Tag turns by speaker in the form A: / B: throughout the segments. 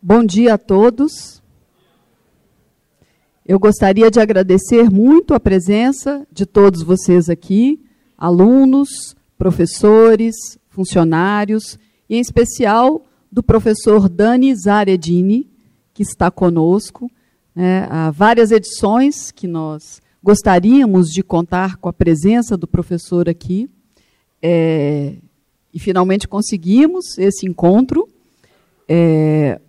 A: Bom dia a todos. Eu gostaria de agradecer muito a presença de todos vocês aqui, alunos, professores, funcionários, e em especial do professor Dani Zaredini, que está conosco. Né, há várias edições que nós gostaríamos de contar com a presença do professor aqui. É, e finalmente conseguimos esse encontro. É,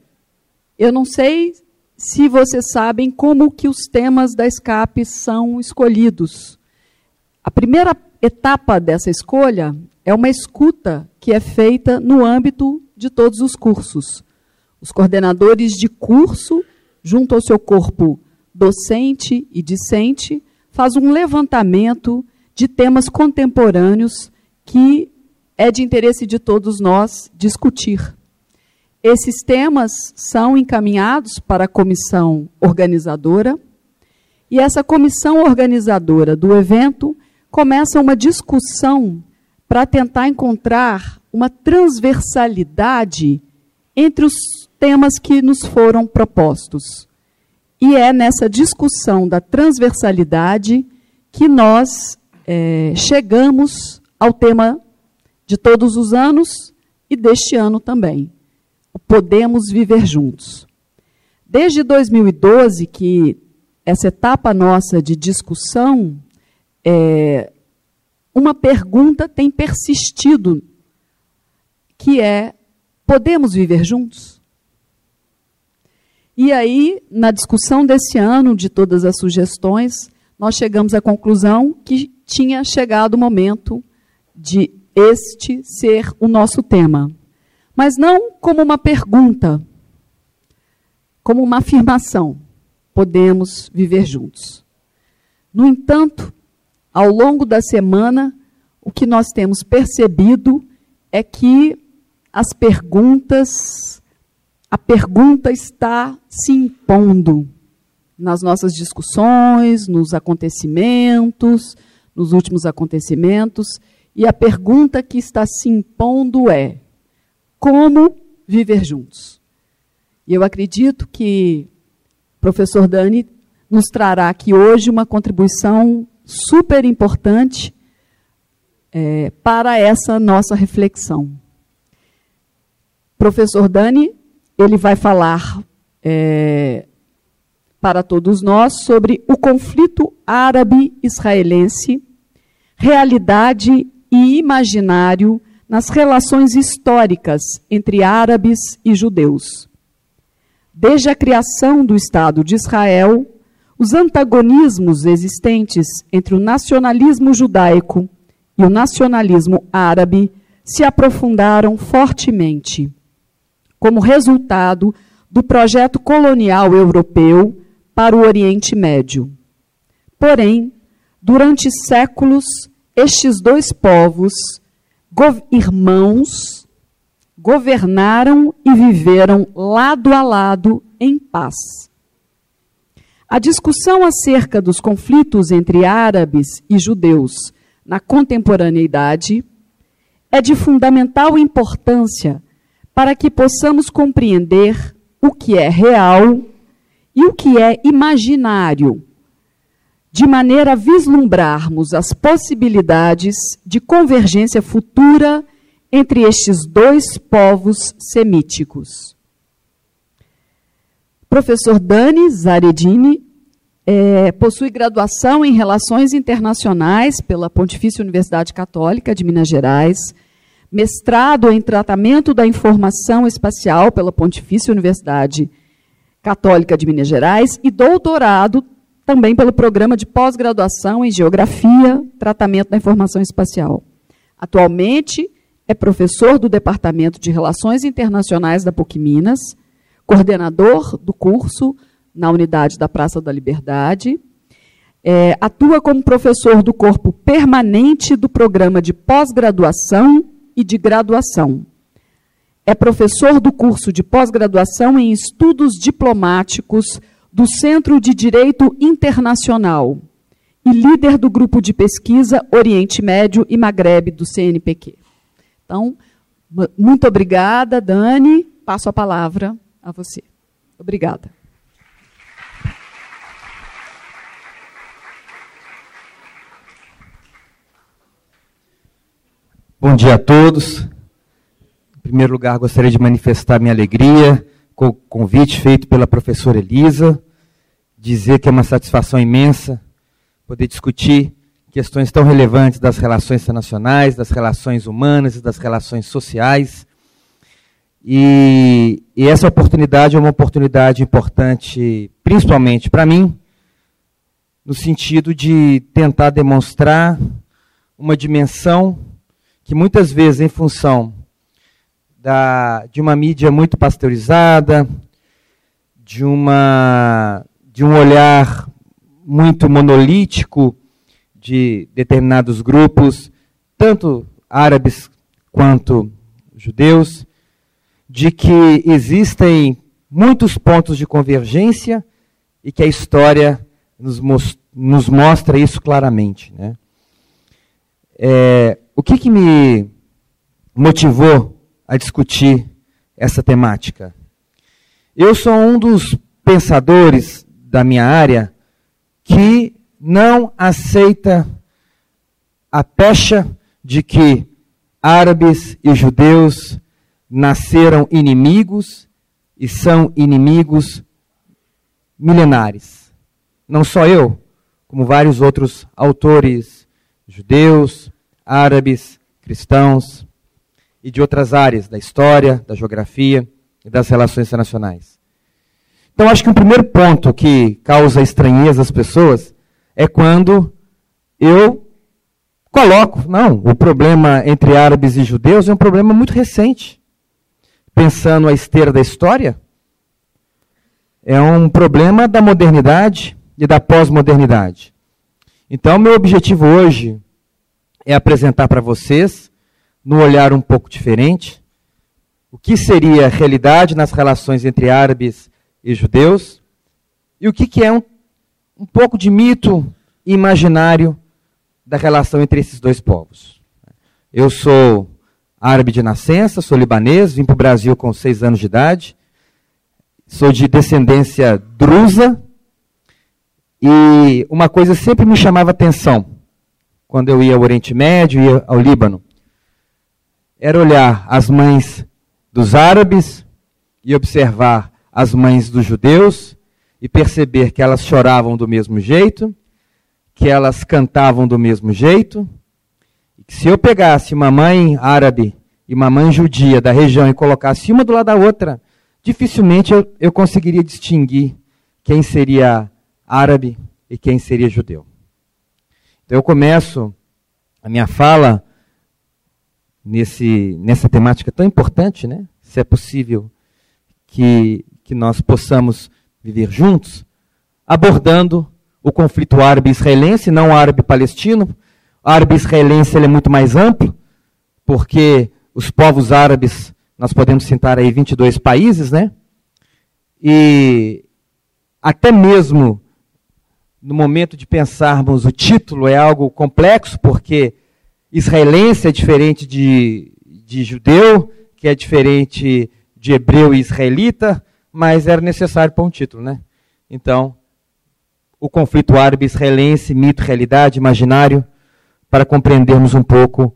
A: eu não sei se vocês sabem como que os temas da escape são escolhidos. A primeira etapa dessa escolha é uma escuta que é feita no âmbito de todos os cursos. Os coordenadores de curso, junto ao seu corpo docente e discente, faz um levantamento de temas contemporâneos que é de interesse de todos nós discutir. Esses temas são encaminhados para a comissão organizadora, e essa comissão organizadora do evento começa uma discussão para tentar encontrar uma transversalidade entre os temas que nos foram propostos. E é nessa discussão da transversalidade que nós é, chegamos ao tema de todos os anos e deste ano também podemos viver juntos. Desde 2012, que essa etapa nossa de discussão, é, uma pergunta tem persistido, que é: podemos viver juntos? E aí, na discussão desse ano, de todas as sugestões, nós chegamos à conclusão que tinha chegado o momento de este ser o nosso tema mas não como uma pergunta, como uma afirmação. Podemos viver juntos. No entanto, ao longo da semana, o que nós temos percebido é que as perguntas, a pergunta está se impondo nas nossas discussões, nos acontecimentos, nos últimos acontecimentos, e a pergunta que está se impondo é: como viver juntos. E eu acredito que o professor Dani nos trará aqui hoje uma contribuição super importante é, para essa nossa reflexão. Professor Dani, ele vai falar é, para todos nós sobre o conflito árabe-israelense, realidade e imaginário nas relações históricas entre árabes e judeus. Desde a criação do Estado de Israel, os antagonismos existentes entre o nacionalismo judaico e o nacionalismo árabe se aprofundaram fortemente, como resultado do projeto colonial europeu para o Oriente Médio. Porém, durante séculos, estes dois povos irmãos governaram e viveram lado a lado em paz. A discussão acerca dos conflitos entre árabes e judeus na contemporaneidade é de fundamental importância para que possamos compreender o que é real e o que é imaginário de maneira a vislumbrarmos as possibilidades de convergência futura entre estes dois povos semíticos. Professor Dani Zaredini é, possui graduação em Relações Internacionais pela Pontifícia Universidade Católica de Minas Gerais, mestrado em Tratamento da Informação Espacial pela Pontifícia Universidade Católica de Minas Gerais e doutorado também pelo programa de pós-graduação em Geografia, Tratamento da Informação Espacial. Atualmente é professor do Departamento de Relações Internacionais da PUC Minas, coordenador do curso na unidade da Praça da Liberdade, é, atua como professor do corpo permanente do programa de pós-graduação e de graduação. É professor do curso de pós-graduação em estudos diplomáticos do Centro de Direito Internacional e líder do grupo de pesquisa Oriente Médio e Magrebe do CNPq. Então, muito obrigada, Dani. Passo a palavra a você. Obrigada.
B: Bom dia a todos. Em primeiro lugar, gostaria de manifestar minha alegria convite feito pela professora Elisa, dizer que é uma satisfação imensa poder discutir questões tão relevantes das relações internacionais, das relações humanas e das relações sociais. E, e essa oportunidade é uma oportunidade importante, principalmente para mim, no sentido de tentar demonstrar uma dimensão que muitas vezes, em função da, de uma mídia muito pasteurizada, de, uma, de um olhar muito monolítico de determinados grupos, tanto árabes quanto judeus, de que existem muitos pontos de convergência e que a história nos, nos mostra isso claramente. Né? É, o que, que me motivou a discutir essa temática? Eu sou um dos pensadores da minha área que não aceita a pecha de que árabes e judeus nasceram inimigos e são inimigos milenares. Não só eu, como vários outros autores judeus, árabes, cristãos e de outras áreas da história, da geografia e das relações internacionais. Então, acho que o um primeiro ponto que causa estranheza às pessoas é quando eu coloco, não, o problema entre árabes e judeus é um problema muito recente. Pensando a esteira da história, é um problema da modernidade e da pós-modernidade. Então, meu objetivo hoje é apresentar para vocês, num olhar um pouco diferente, o que seria realidade nas relações entre árabes e judeus e o que, que é um um pouco de mito imaginário da relação entre esses dois povos. Eu sou árabe de nascença, sou libanês, vim para o Brasil com seis anos de idade, sou de descendência drusa, e uma coisa sempre me chamava atenção quando eu ia ao Oriente Médio, ia ao Líbano, era olhar as mães dos árabes e observar as mães dos judeus e perceber que elas choravam do mesmo jeito, que elas cantavam do mesmo jeito, e que se eu pegasse uma mãe árabe e uma mãe judia da região e colocasse uma do lado da outra, dificilmente eu, eu conseguiria distinguir quem seria árabe e quem seria judeu. Então eu começo a minha fala nesse, nessa temática tão importante, né? Se é possível que, que nós possamos viver juntos, abordando o conflito árabe-israelense, não árabe-palestino. Árabe-israelense é muito mais amplo, porque os povos árabes, nós podemos citar aí 22 países, né? E até mesmo no momento de pensarmos o título é algo complexo, porque israelense é diferente de, de judeu, que é diferente de hebreu e israelita, mas era necessário para um título, né? Então, o conflito árabe-israelense, mito, realidade, imaginário, para compreendermos um pouco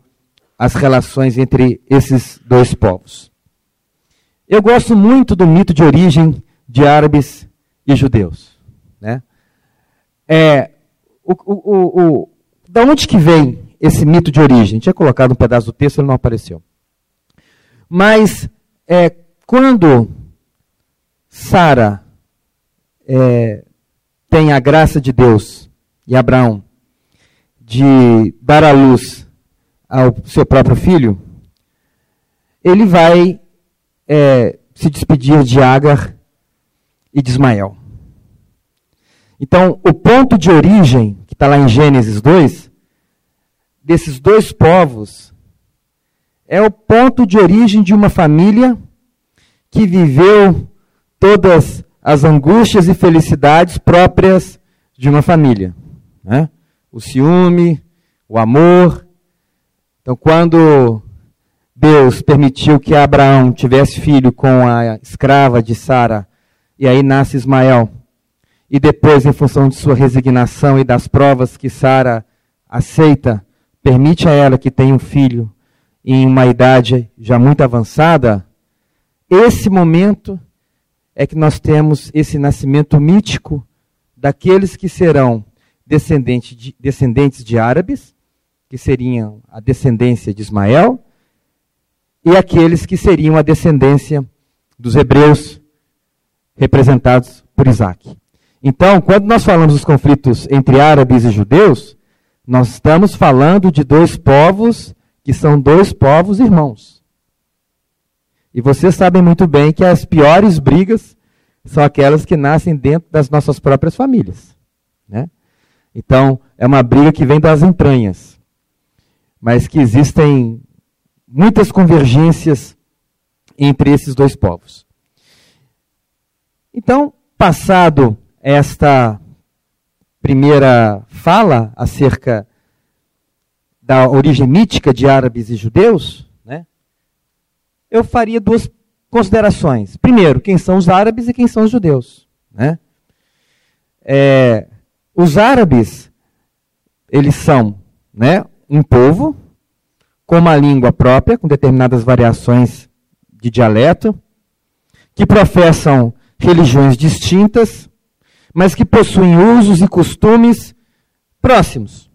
B: as relações entre esses dois povos. Eu gosto muito do mito de origem de árabes e judeus. Né? É, o, o, o, da onde que vem esse mito de origem? Tinha colocado um pedaço do texto, ele não apareceu. Mas é, quando Sara é, tem a graça de Deus e Abraão de dar à luz ao seu próprio filho, ele vai é, se despedir de Agar e de Ismael. Então, o ponto de origem, que está lá em Gênesis 2, desses dois povos, é o ponto de origem de uma família que viveu todas as angústias e felicidades próprias de uma família. Né? O ciúme, o amor. Então, quando Deus permitiu que Abraão tivesse filho com a escrava de Sara, e aí nasce Ismael. E depois, em função de sua resignação e das provas que Sara aceita, permite a ela que tenha um filho em uma idade já muito avançada, esse momento é que nós temos esse nascimento mítico daqueles que serão descendentes de, descendentes de árabes, que seriam a descendência de Ismael, e aqueles que seriam a descendência dos hebreus, representados por Isaac. Então, quando nós falamos dos conflitos entre árabes e judeus, nós estamos falando de dois povos que são dois povos irmãos. E vocês sabem muito bem que as piores brigas são aquelas que nascem dentro das nossas próprias famílias. Né? Então, é uma briga que vem das entranhas, mas que existem muitas convergências entre esses dois povos. Então, passado esta primeira fala acerca da origem mítica de árabes e judeus, né, eu faria duas considerações. Primeiro, quem são os árabes e quem são os judeus. Né? É, os árabes, eles são né, um povo com uma língua própria, com determinadas variações de dialeto, que professam religiões distintas, mas que possuem usos e costumes próximos.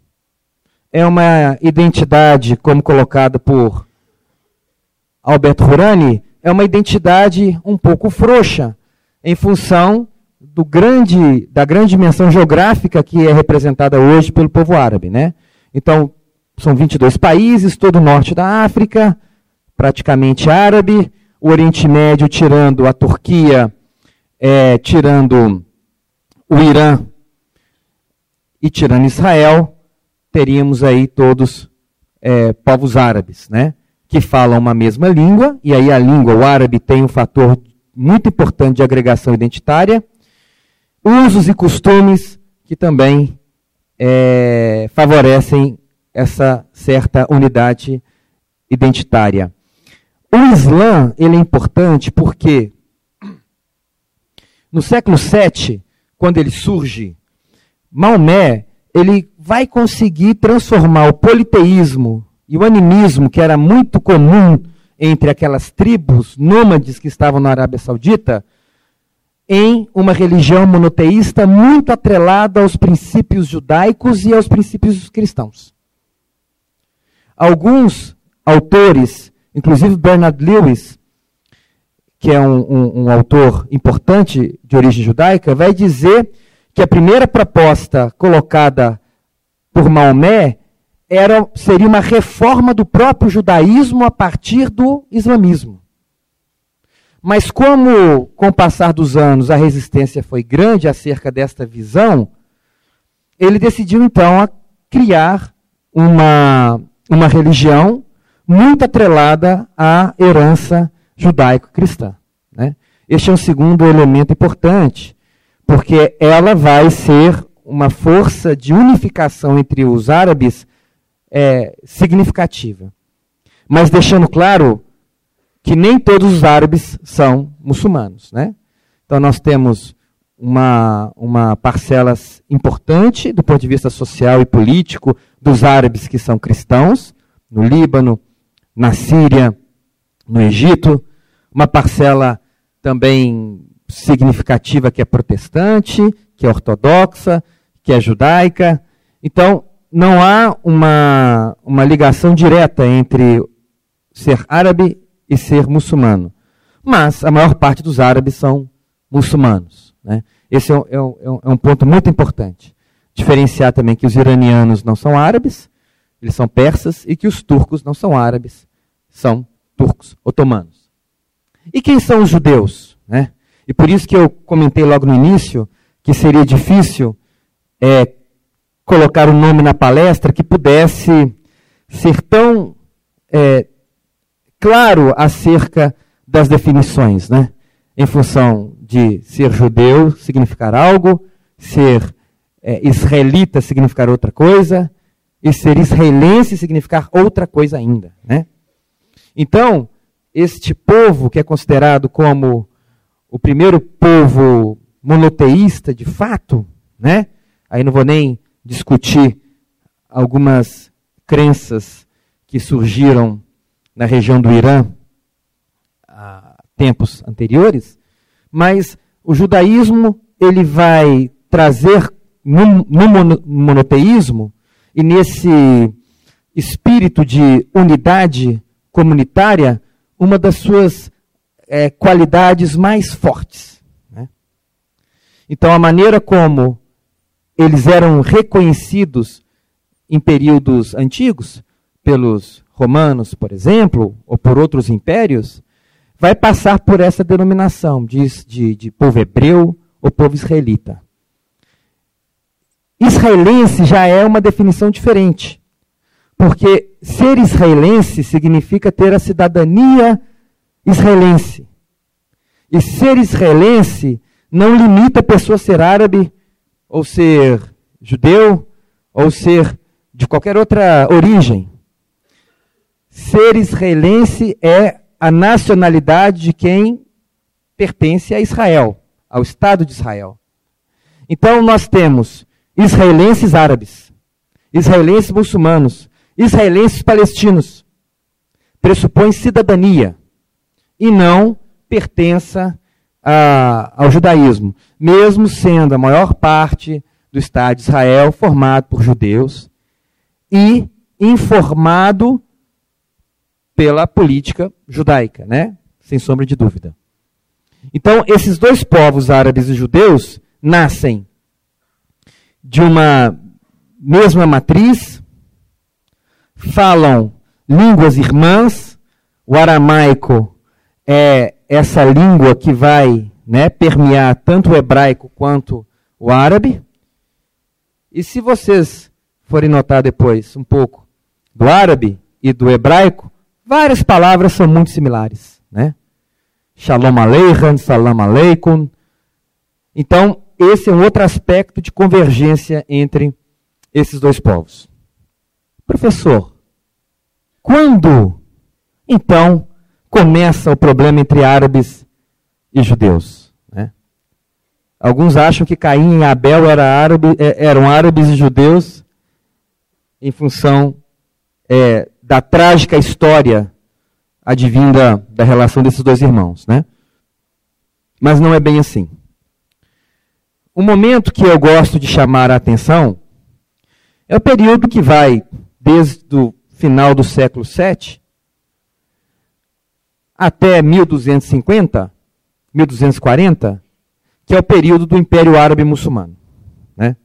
B: É uma identidade, como colocada por Alberto Rurani, é uma identidade um pouco frouxa, em função do grande, da grande dimensão geográfica que é representada hoje pelo povo árabe. Né? Então, são 22 países, todo o norte da África, praticamente árabe, o Oriente Médio tirando a Turquia, é, tirando o Irã e tirando Israel, teríamos aí todos é, povos árabes, né? Que falam uma mesma língua, e aí a língua, o árabe, tem um fator muito importante de agregação identitária, usos e costumes que também é, favorecem essa certa unidade identitária. O Islã ele é importante porque no século VII, quando ele surge, Maomé ele vai conseguir transformar o politeísmo e o animismo, que era muito comum entre aquelas tribos nômades que estavam na Arábia Saudita, em uma religião monoteísta muito atrelada aos princípios judaicos e aos princípios cristãos. Alguns autores, inclusive Bernard Lewis, que é um, um, um autor importante de origem judaica, vai dizer que a primeira proposta colocada por Maomé era, seria uma reforma do próprio judaísmo a partir do islamismo. Mas como, com o passar dos anos, a resistência foi grande acerca desta visão, ele decidiu então criar uma uma religião muito atrelada à herança judaico-cristã. Né? Este é um segundo elemento importante, porque ela vai ser uma força de unificação entre os árabes é, significativa. Mas deixando claro que nem todos os árabes são muçulmanos. Né? Então nós temos uma, uma parcela importante do ponto de vista social e político dos árabes que são cristãos, no Líbano, na Síria, no Egito, uma parcela também significativa que é protestante, que é ortodoxa, que é judaica. Então, não há uma, uma ligação direta entre ser árabe e ser muçulmano. Mas a maior parte dos árabes são muçulmanos. Né? Esse é, é, é um, é um ponto muito importante. Diferenciar também que os iranianos não são árabes, eles são persas, e que os turcos não são árabes, são turcos otomanos. E quem são os judeus? Né? E por isso que eu comentei logo no início que seria difícil é, colocar um nome na palestra que pudesse ser tão é, claro acerca das definições, né? Em função de ser judeu significar algo, ser é, israelita significar outra coisa, e ser israelense significar outra coisa ainda. Né? Então, este povo, que é considerado como o primeiro povo monoteísta de fato, né? Aí não vou nem discutir algumas crenças que surgiram na região do Irã há tempos anteriores, mas o judaísmo ele vai trazer no, no monoteísmo e nesse espírito de unidade comunitária uma das suas é, qualidades mais fortes. Né? Então, a maneira como eles eram reconhecidos em períodos antigos, pelos romanos, por exemplo, ou por outros impérios, vai passar por essa denominação de, de, de povo hebreu ou povo israelita. Israelense já é uma definição diferente. Porque ser israelense significa ter a cidadania israelense. E ser israelense não limita a pessoa ser árabe, ou ser judeu, ou ser de qualquer outra origem. Ser israelense é a nacionalidade de quem pertence a Israel, ao Estado de Israel. Então nós temos israelenses árabes, israelenses muçulmanos, israelenses palestinos. Pressupõe cidadania e não pertença a, ao judaísmo, mesmo sendo a maior parte do Estado de Israel formado por judeus e informado pela política judaica, né? Sem sombra de dúvida. Então, esses dois povos, árabes e judeus, nascem de uma mesma matriz, falam línguas irmãs, o aramaico é essa língua que vai né, permear tanto o hebraico quanto o árabe. E se vocês forem notar depois um pouco do árabe e do hebraico, várias palavras são muito similares. Né? Shalom Aleichem, Salam Aleikum. Então, esse é um outro aspecto de convergência entre esses dois povos. Professor, quando então começa o problema entre árabes e judeus? Né? Alguns acham que Caim e Abel era árabe, é, eram árabes e judeus em função é, da trágica história advinda da relação desses dois irmãos. Né? Mas não é bem assim. O momento que eu gosto de chamar a atenção é o período que vai desde o final do século VII até 1250, 1240, que é o período do Império Árabe Muçulmano. Né?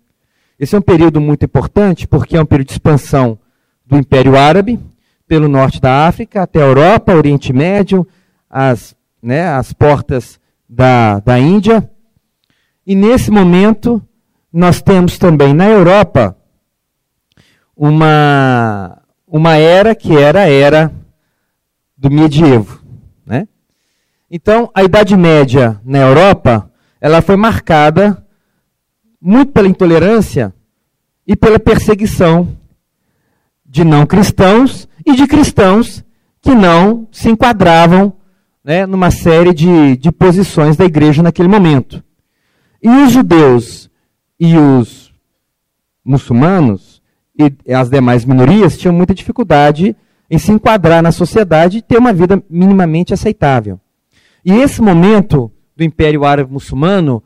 B: Esse é um período muito importante porque é um período de expansão do Império Árabe pelo norte da África até a Europa, Oriente Médio, as, né, as portas da, da Índia e nesse momento, nós temos também na Europa uma, uma era que era a era do medievo. Né? Então, a Idade Média na Europa ela foi marcada muito pela intolerância e pela perseguição de não cristãos e de cristãos que não se enquadravam né, numa série de, de posições da igreja naquele momento. E os judeus e os muçulmanos e as demais minorias tinham muita dificuldade em se enquadrar na sociedade e ter uma vida minimamente aceitável. E esse momento do Império Árabe Muçulmano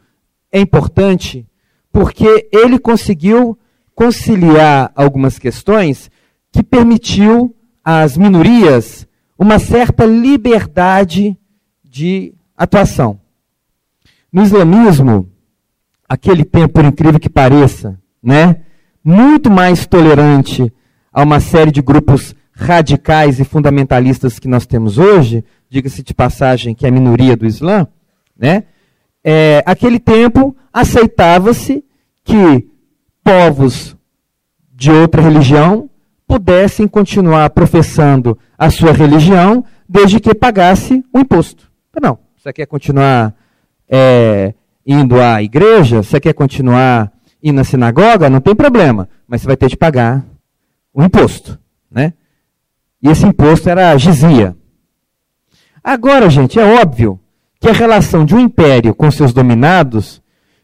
B: é importante porque ele conseguiu conciliar algumas questões que permitiu às minorias uma certa liberdade de atuação. No islamismo, aquele tempo, por incrível que pareça, né, muito mais tolerante a uma série de grupos radicais e fundamentalistas que nós temos hoje, diga-se de passagem que é a minoria do Islã, né, é, aquele tempo aceitava-se que povos de outra religião pudessem continuar professando a sua religião desde que pagasse o imposto. Não, você quer continuar é, indo à igreja, você quer continuar indo na sinagoga, não tem problema, mas você vai ter de pagar o imposto, né? E esse imposto era a gizia, Agora, gente, é óbvio que a relação de um império com seus dominados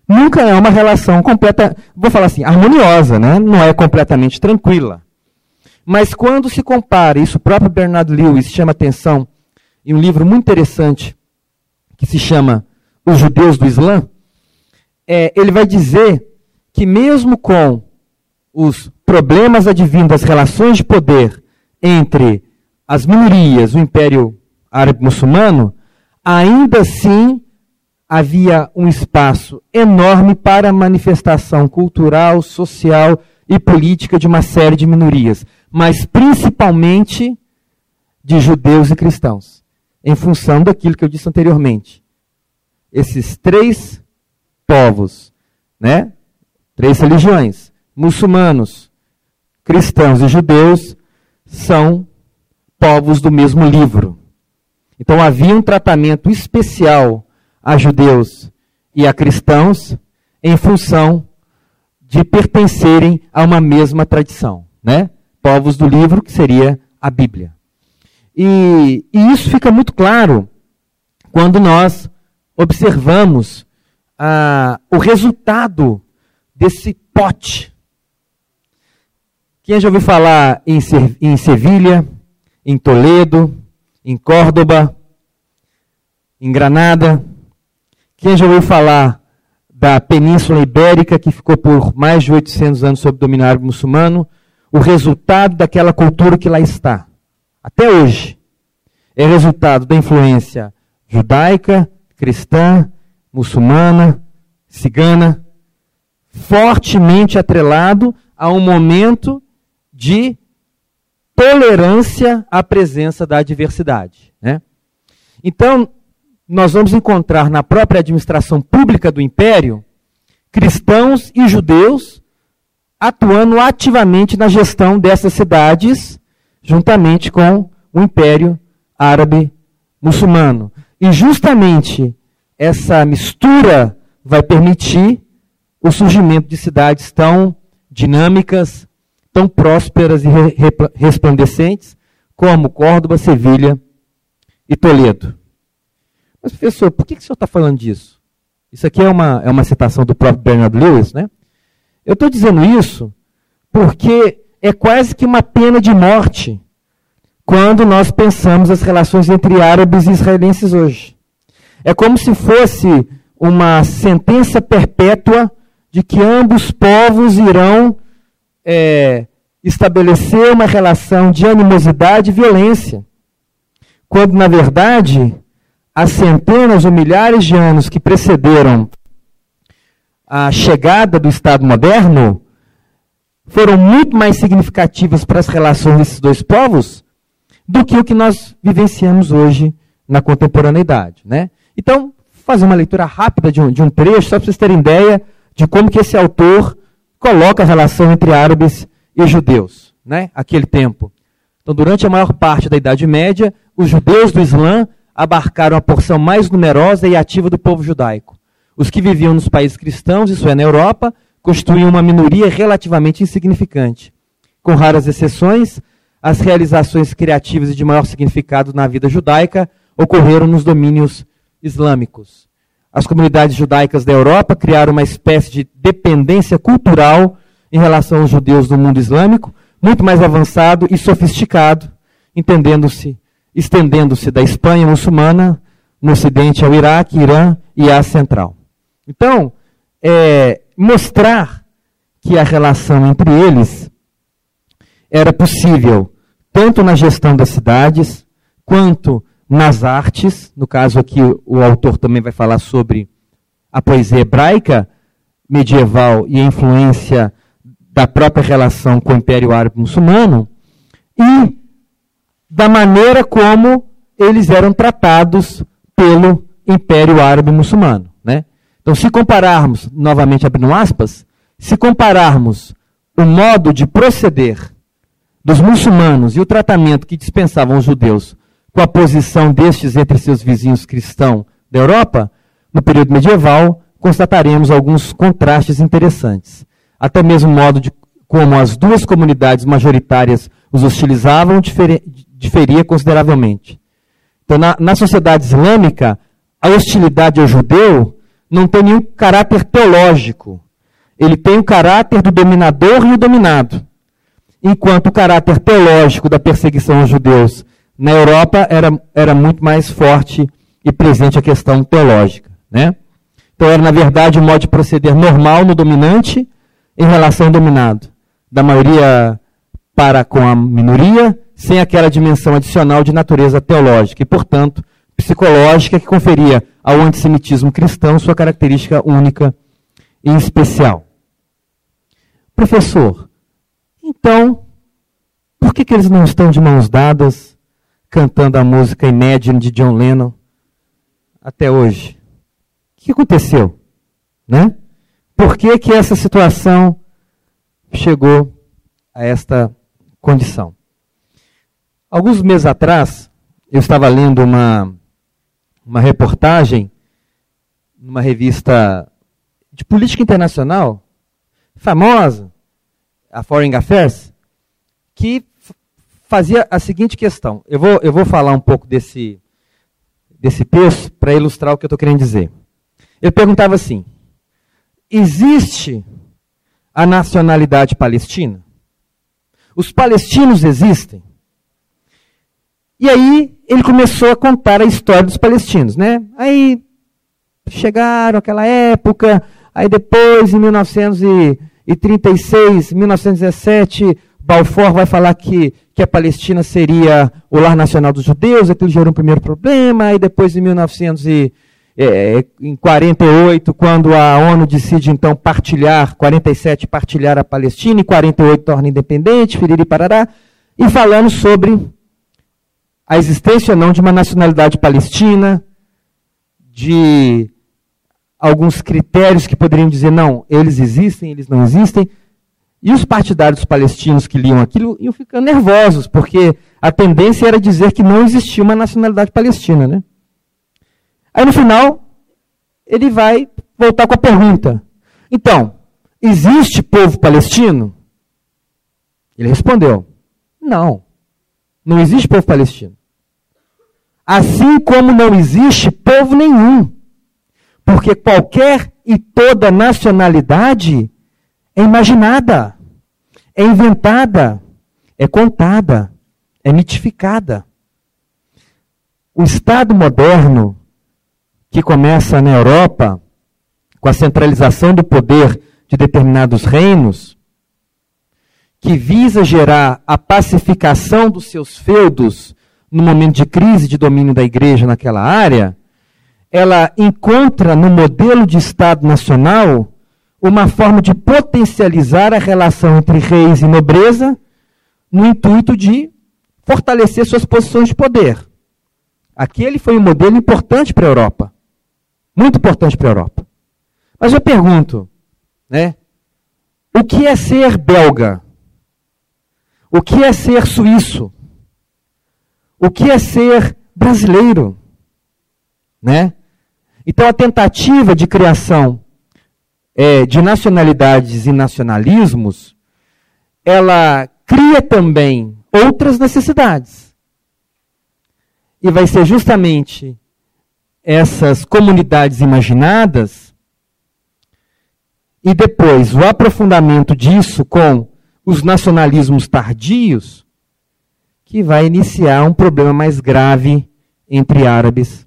B: nunca é uma relação completa, vou falar assim, harmoniosa, né? não é completamente tranquila. Mas quando se compara, isso o próprio Bernard Lewis chama atenção em um livro muito interessante que se chama Os Judeus do Islã, é, ele vai dizer que mesmo com os problemas advindos das relações de poder entre as minorias, o Império Árabe Muçulmano, ainda assim havia um espaço enorme para manifestação cultural, social e política de uma série de minorias, mas principalmente de judeus e cristãos, em função daquilo que eu disse anteriormente. Esses três povos, né? Três religiões, muçulmanos, cristãos e judeus, são povos do mesmo livro. Então havia um tratamento especial a judeus e a cristãos em função de pertencerem a uma mesma tradição, né? Povos do livro, que seria a Bíblia. E, e isso fica muito claro quando nós observamos ah, o resultado desse pote. Quem já ouviu falar em, em Sevilha, em Toledo, em Córdoba, em Granada? Quem já ouviu falar da Península Ibérica, que ficou por mais de 800 anos sob domínio árabe muçulmano? O resultado daquela cultura que lá está, até hoje, é resultado da influência judaica, cristã, muçulmana, cigana, fortemente atrelado a um momento de tolerância à presença da diversidade. Né? Então, nós vamos encontrar na própria administração pública do império cristãos e judeus atuando ativamente na gestão dessas cidades, juntamente com o império árabe muçulmano. E justamente essa mistura vai permitir o surgimento de cidades tão dinâmicas, tão prósperas e resplandecentes como Córdoba, Sevilha e Toledo. Mas, professor, por que, que o senhor está falando disso? Isso aqui é uma, é uma citação do próprio Bernard Lewis, né? Eu estou dizendo isso porque é quase que uma pena de morte quando nós pensamos as relações entre árabes e israelenses hoje. É como se fosse uma sentença perpétua de que ambos povos irão é, estabelecer uma relação de animosidade e violência. Quando, na verdade, as centenas ou milhares de anos que precederam a chegada do Estado moderno foram muito mais significativas para as relações desses dois povos do que o que nós vivenciamos hoje na contemporaneidade. Né? Então, fazer uma leitura rápida de um, de um trecho, só para vocês terem ideia de como que esse autor coloca a relação entre árabes e judeus, né? aquele tempo. Então, durante a maior parte da Idade Média, os judeus do Islã abarcaram a porção mais numerosa e ativa do povo judaico. Os que viviam nos países cristãos, isso é, na Europa, constituíam uma minoria relativamente insignificante. Com raras exceções, as realizações criativas e de maior significado na vida judaica ocorreram nos domínios islâmicos. As comunidades judaicas da Europa criaram uma espécie de dependência cultural em relação aos judeus do mundo islâmico, muito mais avançado e sofisticado, entendendo-se estendendo-se da Espanha muçulmana no ocidente ao Iraque, Irã e Ásia Central. Então, é, mostrar que a relação entre eles era possível tanto na gestão das cidades, quanto nas artes. No caso aqui, o autor também vai falar sobre a poesia hebraica medieval e a influência da própria relação com o Império Árabe Muçulmano. E da maneira como eles eram tratados pelo Império Árabe Muçulmano. Né? Então, se compararmos, novamente abrindo aspas, se compararmos o modo de proceder dos muçulmanos e o tratamento que dispensavam os judeus com a posição destes entre seus vizinhos cristãos da Europa, no período medieval, constataremos alguns contrastes interessantes. Até mesmo o modo de como as duas comunidades majoritárias os hostilizavam diferia consideravelmente. Então, na, na sociedade islâmica, a hostilidade ao judeu não tem nenhum caráter teológico. Ele tem o caráter do dominador e o dominado. Enquanto o caráter teológico da perseguição aos judeus na Europa era, era muito mais forte e presente a questão teológica. Né? Então era, na verdade, um modo de proceder normal no dominante em relação ao dominado. Da maioria para com a minoria, sem aquela dimensão adicional de natureza teológica e, portanto, psicológica que conferia ao antissemitismo cristão sua característica única e especial. Professor, então, por que, que eles não estão de mãos dadas cantando a música Imagine de John Lennon até hoje? O que aconteceu? Né? Por que, que essa situação chegou a esta condição? Alguns meses atrás, eu estava lendo uma, uma reportagem numa revista de política internacional, famosa, a Foreign Affairs, que fazia a seguinte questão. Eu vou, eu vou falar um pouco desse, desse texto para ilustrar o que eu estou querendo dizer. Ele perguntava assim: existe a nacionalidade palestina? Os palestinos existem? E aí ele começou a contar a história dos palestinos, né? Aí chegaram aquela época, aí depois, em 1936, 1917, Balfour vai falar que, que a Palestina seria o lar nacional dos judeus, aquilo gerou um primeiro problema, aí depois, em 1948, é, quando a ONU decide então partilhar, 47 partilhar a Palestina, e 48 torna independente, Parará, e falando sobre a existência ou não de uma nacionalidade palestina, de alguns critérios que poderiam dizer, não, eles existem, eles não existem. E os partidários palestinos que liam aquilo iam ficando nervosos, porque a tendência era dizer que não existia uma nacionalidade palestina. Né? Aí no final, ele vai voltar com a pergunta: então, existe povo palestino? Ele respondeu: não. Não existe povo palestino. Assim como não existe povo nenhum. Porque qualquer e toda nacionalidade é imaginada, é inventada, é contada, é mitificada. O Estado moderno, que começa na Europa, com a centralização do poder de determinados reinos, que visa gerar a pacificação dos seus feudos no momento de crise de domínio da igreja naquela área, ela encontra no modelo de Estado nacional uma forma de potencializar a relação entre reis e nobreza, no intuito de fortalecer suas posições de poder. Aquele foi um modelo importante para a Europa. Muito importante para a Europa. Mas eu pergunto, né? O que é ser belga? O que é ser suíço? O que é ser brasileiro? Né? Então, a tentativa de criação é, de nacionalidades e nacionalismos, ela cria também outras necessidades. E vai ser justamente essas comunidades imaginadas e depois o aprofundamento disso com os nacionalismos tardios, que vai iniciar um problema mais grave entre árabes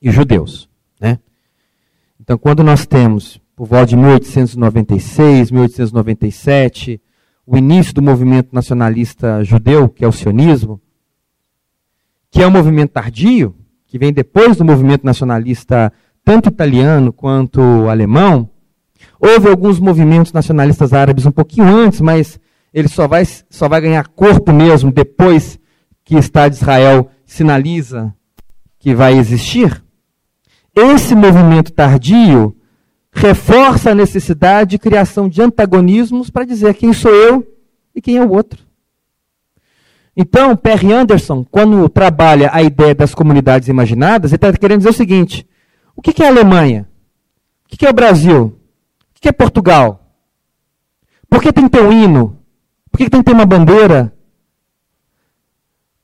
B: e judeus. Né? Então, quando nós temos, por volta de 1896, 1897, o início do movimento nacionalista judeu, que é o sionismo, que é um movimento tardio, que vem depois do movimento nacionalista tanto italiano quanto alemão, Houve alguns movimentos nacionalistas árabes um pouquinho antes, mas ele só vai, só vai ganhar corpo mesmo depois que o Estado de Israel sinaliza que vai existir. Esse movimento tardio reforça a necessidade de criação de antagonismos para dizer quem sou eu e quem é o outro. Então, Perry Anderson, quando trabalha a ideia das comunidades imaginadas, ele está querendo dizer o seguinte: o que é a Alemanha? O que é o Brasil? que é Portugal? Por que tem que ter um hino? Por que tem que ter uma bandeira?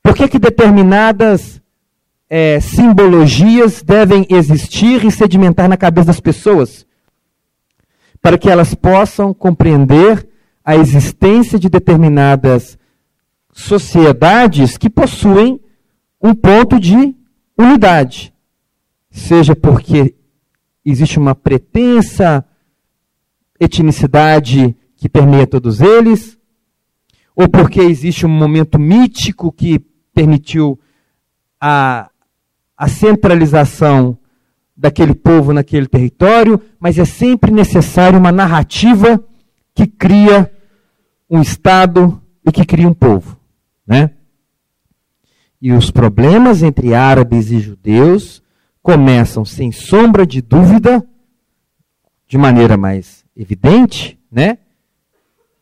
B: Por que, que determinadas é, simbologias devem existir e sedimentar na cabeça das pessoas, para que elas possam compreender a existência de determinadas sociedades que possuem um ponto de unidade, seja porque existe uma pretensa etnicidade que permeia todos eles, ou porque existe um momento mítico que permitiu a, a centralização daquele povo naquele território, mas é sempre necessário uma narrativa que cria um Estado e que cria um povo. Né? E os problemas entre árabes e judeus começam, sem sombra de dúvida, de maneira mais evidente, né?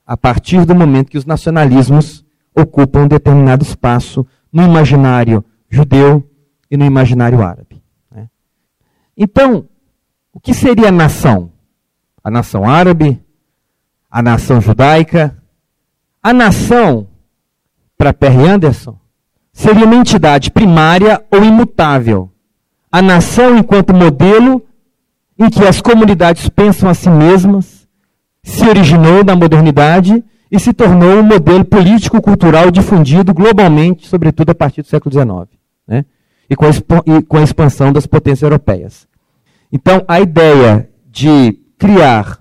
B: a partir do momento que os nacionalismos ocupam um determinado espaço no imaginário judeu e no imaginário árabe. Então, o que seria a nação? A nação árabe? A nação judaica? A nação, para Perry Anderson, seria uma entidade primária ou imutável. A nação enquanto modelo em que as comunidades pensam a si mesmas, se originou na modernidade e se tornou um modelo político-cultural difundido globalmente, sobretudo a partir do século XIX, né? E, com a, e com a expansão das potências europeias. Então, a ideia de criar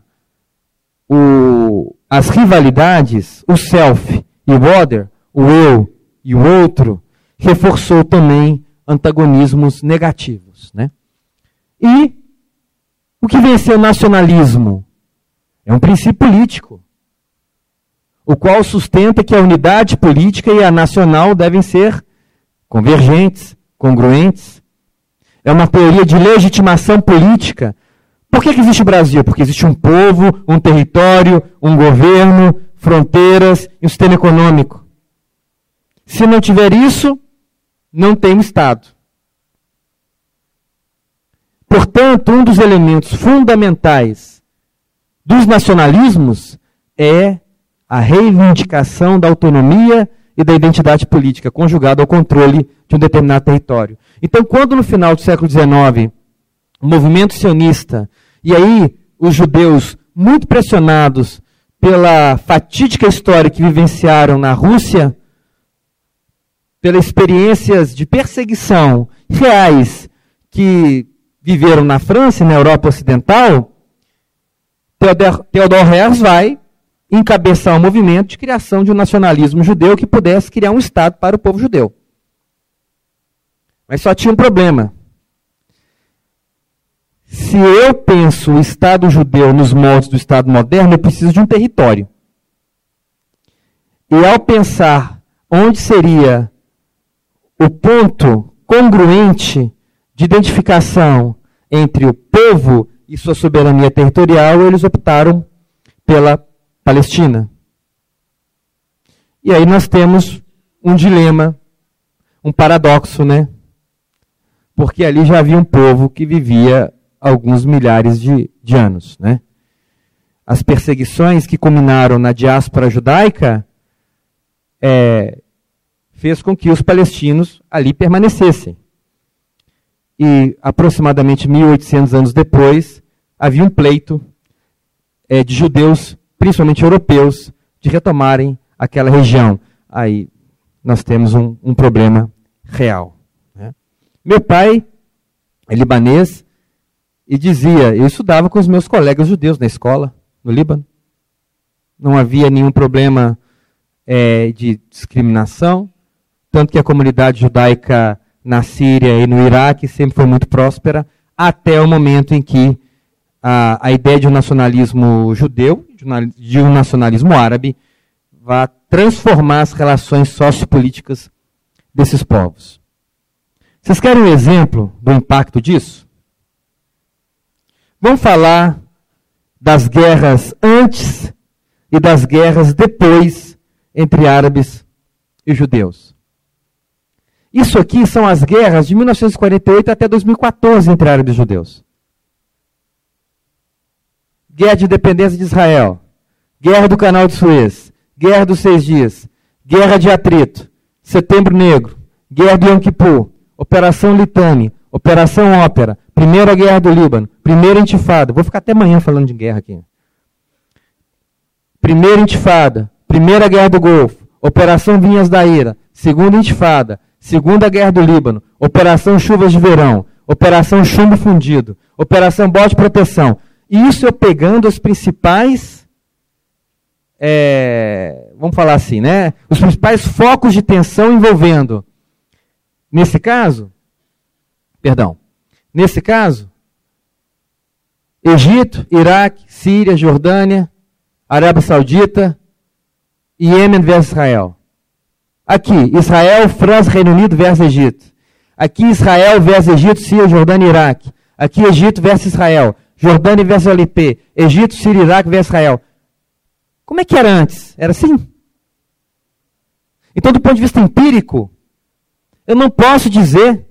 B: o, as rivalidades, o self e o other, o eu e o outro, reforçou também antagonismos negativos. Né? E o que venceu o nacionalismo? É um princípio político, o qual sustenta que a unidade política e a nacional devem ser convergentes, congruentes. É uma teoria de legitimação política. Por que, que existe o Brasil? Porque existe um povo, um território, um governo, fronteiras e um sistema econômico. Se não tiver isso, não tem Estado. Portanto, um dos elementos fundamentais dos nacionalismos é a reivindicação da autonomia e da identidade política, conjugada ao controle de um determinado território. Então, quando no final do século XIX, o movimento sionista, e aí os judeus, muito pressionados pela fatídica história que vivenciaram na Rússia, pelas experiências de perseguição reais que viveram na França e na Europa Ocidental, Theodor Herz vai encabeçar um movimento de criação de um nacionalismo judeu que pudesse criar um Estado para o povo judeu. Mas só tinha um problema. Se eu penso o Estado judeu nos moldes do Estado moderno, eu preciso de um território. E ao pensar onde seria o ponto congruente de identificação entre o povo e sua soberania territorial, eles optaram pela Palestina. E aí nós temos um dilema, um paradoxo, né? Porque ali já havia um povo que vivia alguns milhares de, de anos, né? As perseguições que culminaram na diáspora judaica é, fez com que os palestinos ali permanecessem. E aproximadamente 1800 anos depois, havia um pleito é, de judeus, principalmente europeus, de retomarem aquela região. Aí nós temos um, um problema real. Né? Meu pai é libanês e dizia: eu estudava com os meus colegas judeus na escola, no Líbano. Não havia nenhum problema é, de discriminação, tanto que a comunidade judaica na Síria e no Iraque sempre foi muito próspera, até o momento em que a, a ideia de um nacionalismo judeu, de um nacionalismo árabe, vai transformar as relações sociopolíticas desses povos. Vocês querem um exemplo do impacto disso? Vamos falar das guerras antes e das guerras depois entre árabes e judeus. Isso aqui são as guerras de 1948 até 2014 entre árabes e judeus. Guerra de independência de Israel, Guerra do Canal de Suez, Guerra dos Seis Dias, Guerra de Atrito, Setembro Negro, Guerra de Yom Kippur, Operação Litani, Operação Ópera, Primeira Guerra do Líbano, Primeira Intifada. Vou ficar até amanhã falando de guerra aqui. Primeira Intifada, Primeira Guerra do Golfo, Operação Vinhas da Ira, Segunda Intifada, Segunda Guerra do Líbano, Operação Chuvas de Verão, Operação Chumbo Fundido, Operação Bote Proteção. Isso eu pegando os principais, é, vamos falar assim, né? Os principais focos de tensão envolvendo, nesse caso, perdão, nesse caso, Egito, Iraque, Síria, Jordânia, Arábia Saudita e Iêmen versus Israel. Aqui, Israel, França, Reino Unido versus Egito. Aqui, Israel versus Egito, Síria, Jordânia e Iraque. Aqui, Egito versus Israel. Jordânia versus LP. Egito, Síria, Iraque versus Israel. Como é que era antes? Era assim? Então, do ponto de vista empírico, eu não posso dizer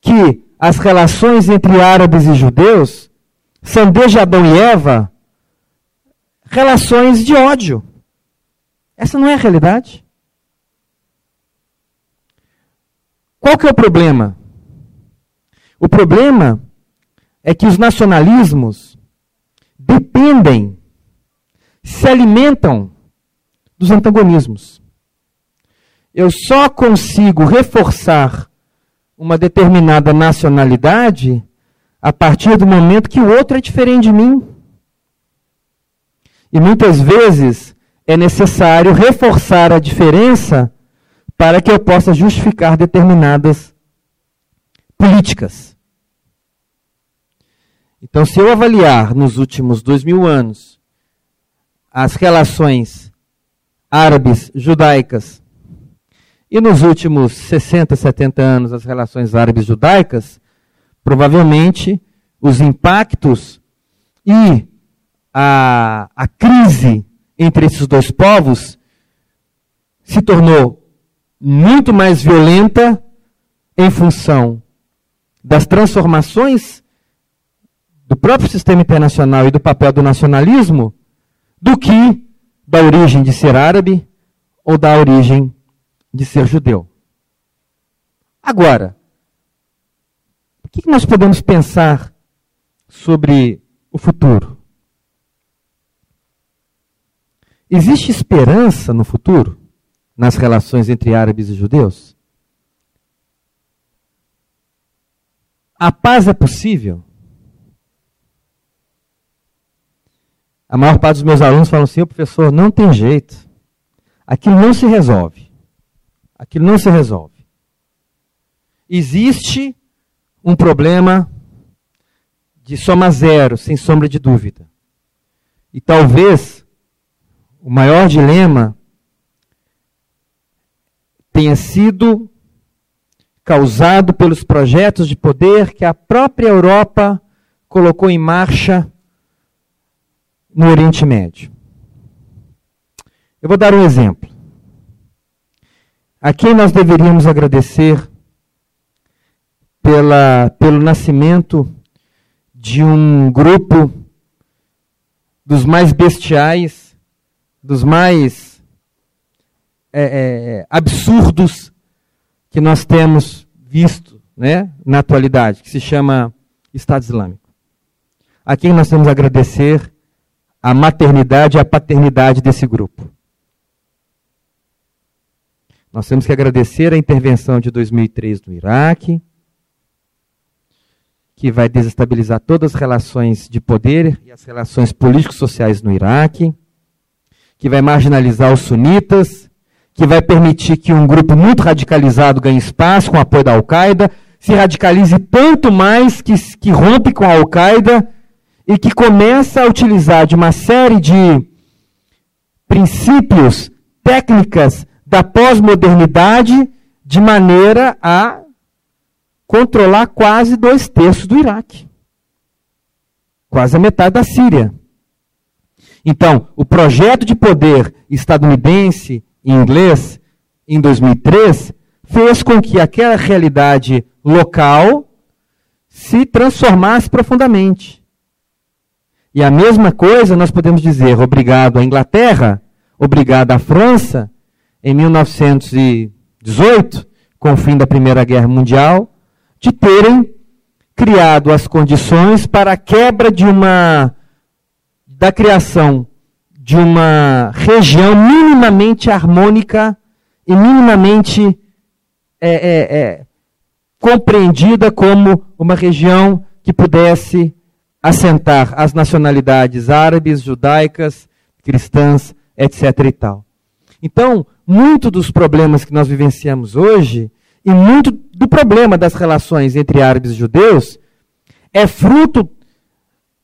B: que as relações entre árabes e judeus são desde Adão e Eva relações de ódio. Essa não é a realidade. Qual que é o problema? O problema é que os nacionalismos dependem, se alimentam dos antagonismos. Eu só consigo reforçar uma determinada nacionalidade a partir do momento que o outro é diferente de mim. E muitas vezes é necessário reforçar a diferença para que eu possa justificar determinadas políticas. Então, se eu avaliar nos últimos dois mil anos as relações árabes judaicas e nos últimos 60, 70 anos as relações árabes judaicas, provavelmente os impactos e a, a crise entre esses dois povos se tornou muito mais violenta em função das transformações do próprio sistema internacional e do papel do nacionalismo do que da origem de ser árabe ou da origem de ser judeu. Agora, o que nós podemos pensar sobre o futuro? Existe esperança no futuro? nas relações entre árabes e judeus? A paz é possível? A maior parte dos meus alunos falam assim: professor, não tem jeito. Aquilo não se resolve. Aquilo não se resolve. Existe um problema de soma zero, sem sombra de dúvida. E talvez o maior dilema tenha sido causado pelos projetos de poder que a própria Europa colocou em marcha no Oriente Médio. Eu vou dar um exemplo. A quem nós deveríamos agradecer pela, pelo nascimento de um grupo dos mais bestiais, dos mais é, é, absurdos que nós temos visto né, na atualidade, que se chama Estado Islâmico. A quem nós temos agradecer a maternidade e a paternidade desse grupo. Nós temos que agradecer a intervenção de 2003 no Iraque, que vai desestabilizar todas as relações de poder e as relações políticos sociais no Iraque, que vai marginalizar os sunitas, que vai permitir que um grupo muito radicalizado ganhe espaço com o apoio da Al-Qaeda, se radicalize tanto mais que, que rompe com a Al-Qaeda e que começa a utilizar de uma série de princípios, técnicas da pós-modernidade de maneira a controlar quase dois terços do Iraque. Quase a metade da Síria. Então, o projeto de poder estadunidense em inglês, em 2003, fez com que aquela realidade local se transformasse profundamente. E a mesma coisa nós podemos dizer obrigado à Inglaterra, obrigado à França, em 1918, com o fim da Primeira Guerra Mundial, de terem criado as condições para a quebra de uma da criação de uma região minimamente harmônica e minimamente é, é, é, compreendida como uma região que pudesse assentar as nacionalidades árabes, judaicas, cristãs, etc. e tal. Então, muito dos problemas que nós vivenciamos hoje, e muito do problema das relações entre árabes e judeus, é fruto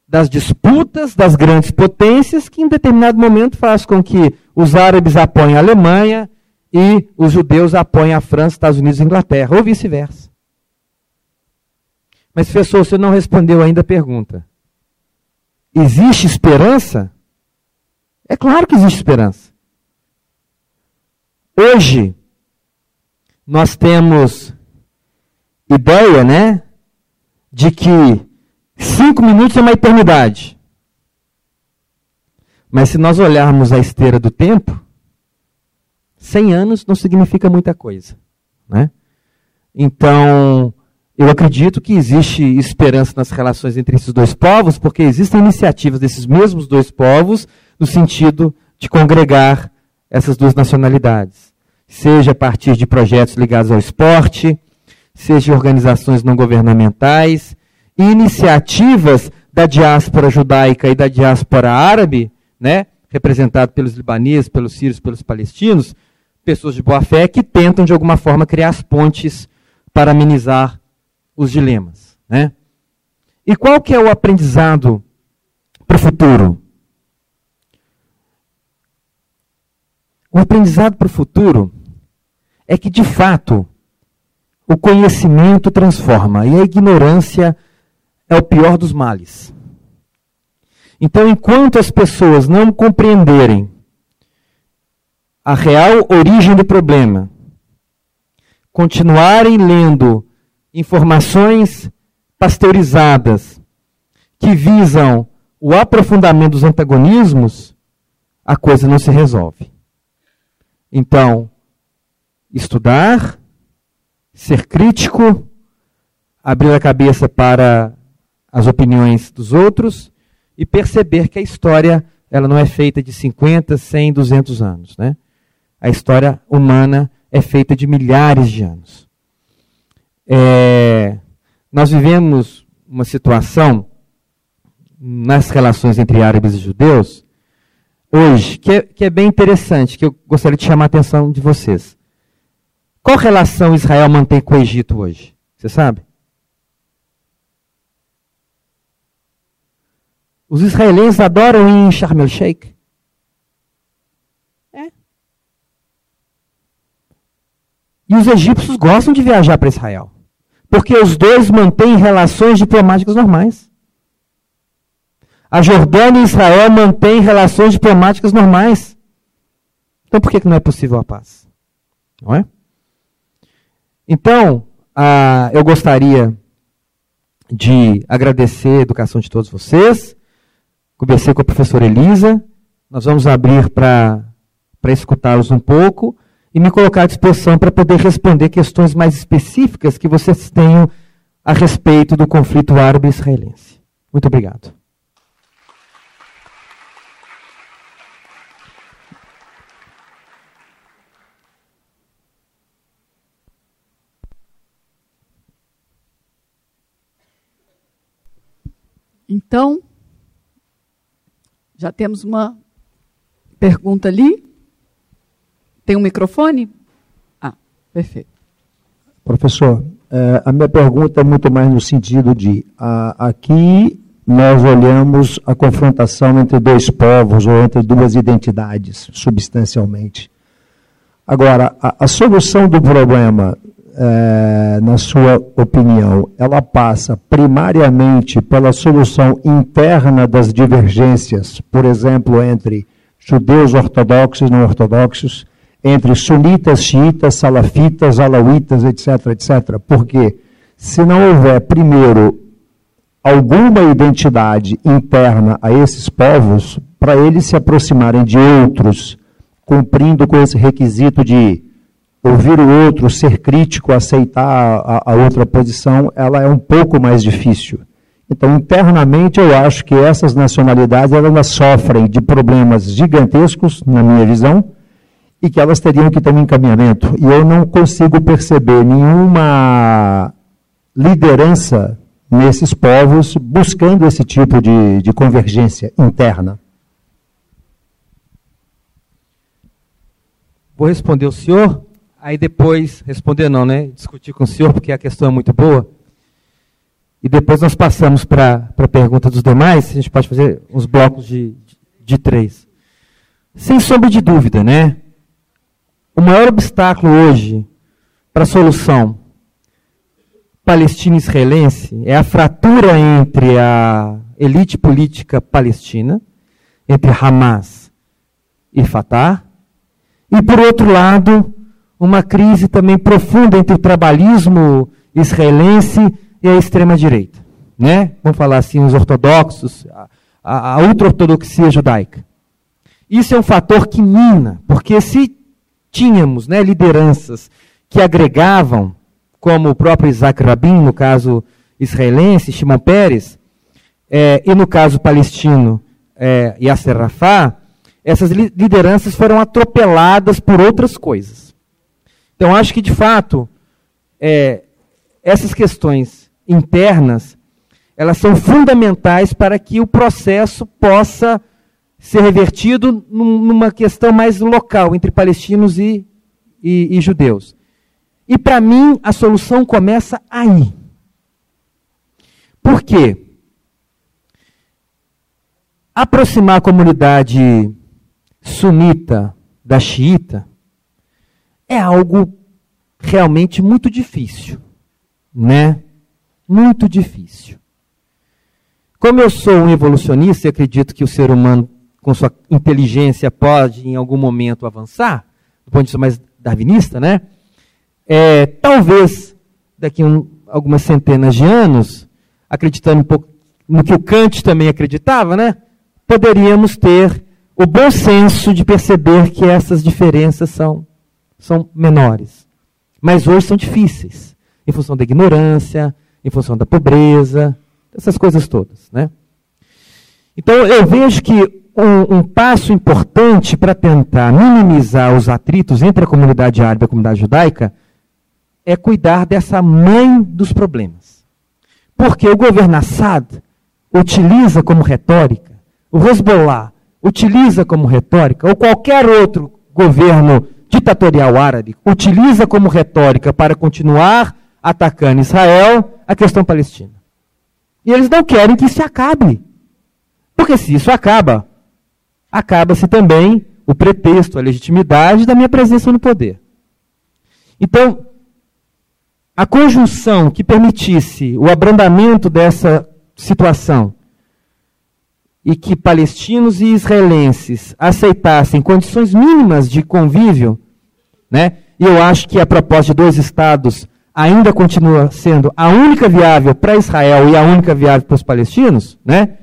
B: das disputas das grandes potências que em determinado momento faz com que os árabes apoiem a Alemanha e os judeus apoiem a França, Estados Unidos e Inglaterra, ou vice-versa. Mas, professor, você não respondeu ainda a pergunta. Existe esperança? É claro que existe esperança. Hoje, nós temos ideia, né, de que cinco minutos é uma eternidade. Mas se nós olharmos a esteira do tempo, 100 anos não significa muita coisa. Né? Então, eu acredito que existe esperança nas relações entre esses dois povos, porque existem iniciativas desses mesmos dois povos no sentido de congregar essas duas nacionalidades. Seja a partir de projetos ligados ao esporte, seja organizações não governamentais, e iniciativas da diáspora judaica e da diáspora árabe, né, representado pelos libaneses, pelos sírios, pelos palestinos, pessoas de boa fé que tentam de alguma forma criar as pontes para amenizar os dilemas, né? E qual que é o aprendizado para o futuro? O aprendizado para o futuro é que, de fato, o conhecimento transforma e a ignorância é o pior dos males. Então, enquanto as pessoas não compreenderem a real origem do problema, continuarem lendo informações pasteurizadas que visam o aprofundamento dos antagonismos, a coisa não se resolve. Então, estudar, ser crítico, abrir a cabeça para as opiniões dos outros e perceber que a história ela não é feita de 50, 100, 200 anos. Né? A história humana é feita de milhares de anos. É, nós vivemos uma situação nas relações entre árabes e judeus hoje que é, que é bem interessante, que eu gostaria de chamar a atenção de vocês. Qual relação Israel mantém com o Egito hoje? Você sabe? Os israelenses adoram ir em Sharm el-Sheikh. É. E os egípcios gostam de viajar para Israel. Porque os dois mantêm relações diplomáticas normais. A Jordânia e Israel mantêm relações diplomáticas normais. Então por que, que não é possível a paz? Não é? Então, ah, eu gostaria de agradecer a educação de todos vocês. Conversei com a professora Elisa, nós vamos abrir para escutá-los um pouco e me colocar à disposição para poder responder questões mais específicas que vocês tenham a respeito do conflito árabe-israelense. Muito obrigado.
A: Então, já temos uma pergunta ali. Tem um microfone? Ah, perfeito.
C: Professor, é, a minha pergunta é muito mais no sentido de aqui nós olhamos a confrontação entre dois povos ou entre duas identidades, substancialmente. Agora, a, a solução do problema é, na sua opinião, ela passa primariamente pela solução interna das divergências, por exemplo, entre judeus ortodoxos e não ortodoxos, entre sunitas, xiitas, salafitas, alauítas, etc., etc. Porque se não houver, primeiro, alguma identidade interna a esses povos, para eles se aproximarem de outros, cumprindo com esse requisito de ouvir o outro, ser crítico, aceitar a, a, outra posição, ela é um pouco mais difícil. Então, internamente, eu acho que essas nacionalidades elas sofrem de problemas gigantescos, na minha visão, e que elas teriam que ter um encaminhamento. E eu não consigo perceber nenhuma liderança nesses povos buscando esse tipo de, de convergência interna.
B: Vou responder o senhor, aí depois, responder não, né? Discutir com o senhor, porque a questão é muito boa. E depois nós passamos para a pergunta dos demais, a gente pode fazer uns blocos de, de, de três. Sem sombra de dúvida, né? O maior obstáculo hoje para a solução palestina-israelense é a fratura entre a elite política palestina, entre Hamas e Fatah, e, por outro lado, uma crise também profunda entre o trabalhismo israelense e a extrema-direita. Né? Vamos falar assim, os ortodoxos, a, a ultra-ortodoxia judaica. Isso é um fator que mina, porque se tínhamos né, lideranças que agregavam, como o próprio Isaac Rabin, no caso israelense, Shimon Peres, é, e no caso palestino, é, Yasser Rafah, essas lideranças foram atropeladas por outras coisas. Então, acho que, de fato, é, essas questões internas, elas são fundamentais para que o processo possa ser revertido numa questão mais local entre palestinos e, e, e judeus. E para mim a solução começa aí. Por quê? Aproximar a comunidade sunita da xiita é algo realmente muito difícil, né? Muito difícil. Como eu sou um evolucionista e acredito que o ser humano com sua inteligência, pode em algum momento avançar, do ponto de vista mais darwinista, né? É, talvez daqui a um, algumas centenas de anos, acreditando um pouco no que o Kant também acreditava, né? Poderíamos ter o bom senso de perceber que essas diferenças são, são menores. Mas hoje são difíceis, em função da ignorância, em função da pobreza, essas coisas todas, né? Então eu vejo que um, um passo importante para tentar minimizar os atritos entre a comunidade árabe e a comunidade judaica é cuidar dessa mãe dos problemas. Porque o governo Assad utiliza como retórica, o Hezbollah utiliza como retórica, ou qualquer outro governo ditatorial árabe utiliza como retórica para continuar atacando Israel a questão palestina. E eles não querem que isso acabe. Porque se isso acaba, acaba-se também o pretexto, a legitimidade da minha presença no poder. Então, a conjunção que permitisse o abrandamento dessa situação e que palestinos e israelenses aceitassem condições mínimas de convívio, né? E eu acho que a proposta de dois estados ainda continua sendo a única viável para Israel e a única viável para os palestinos, né?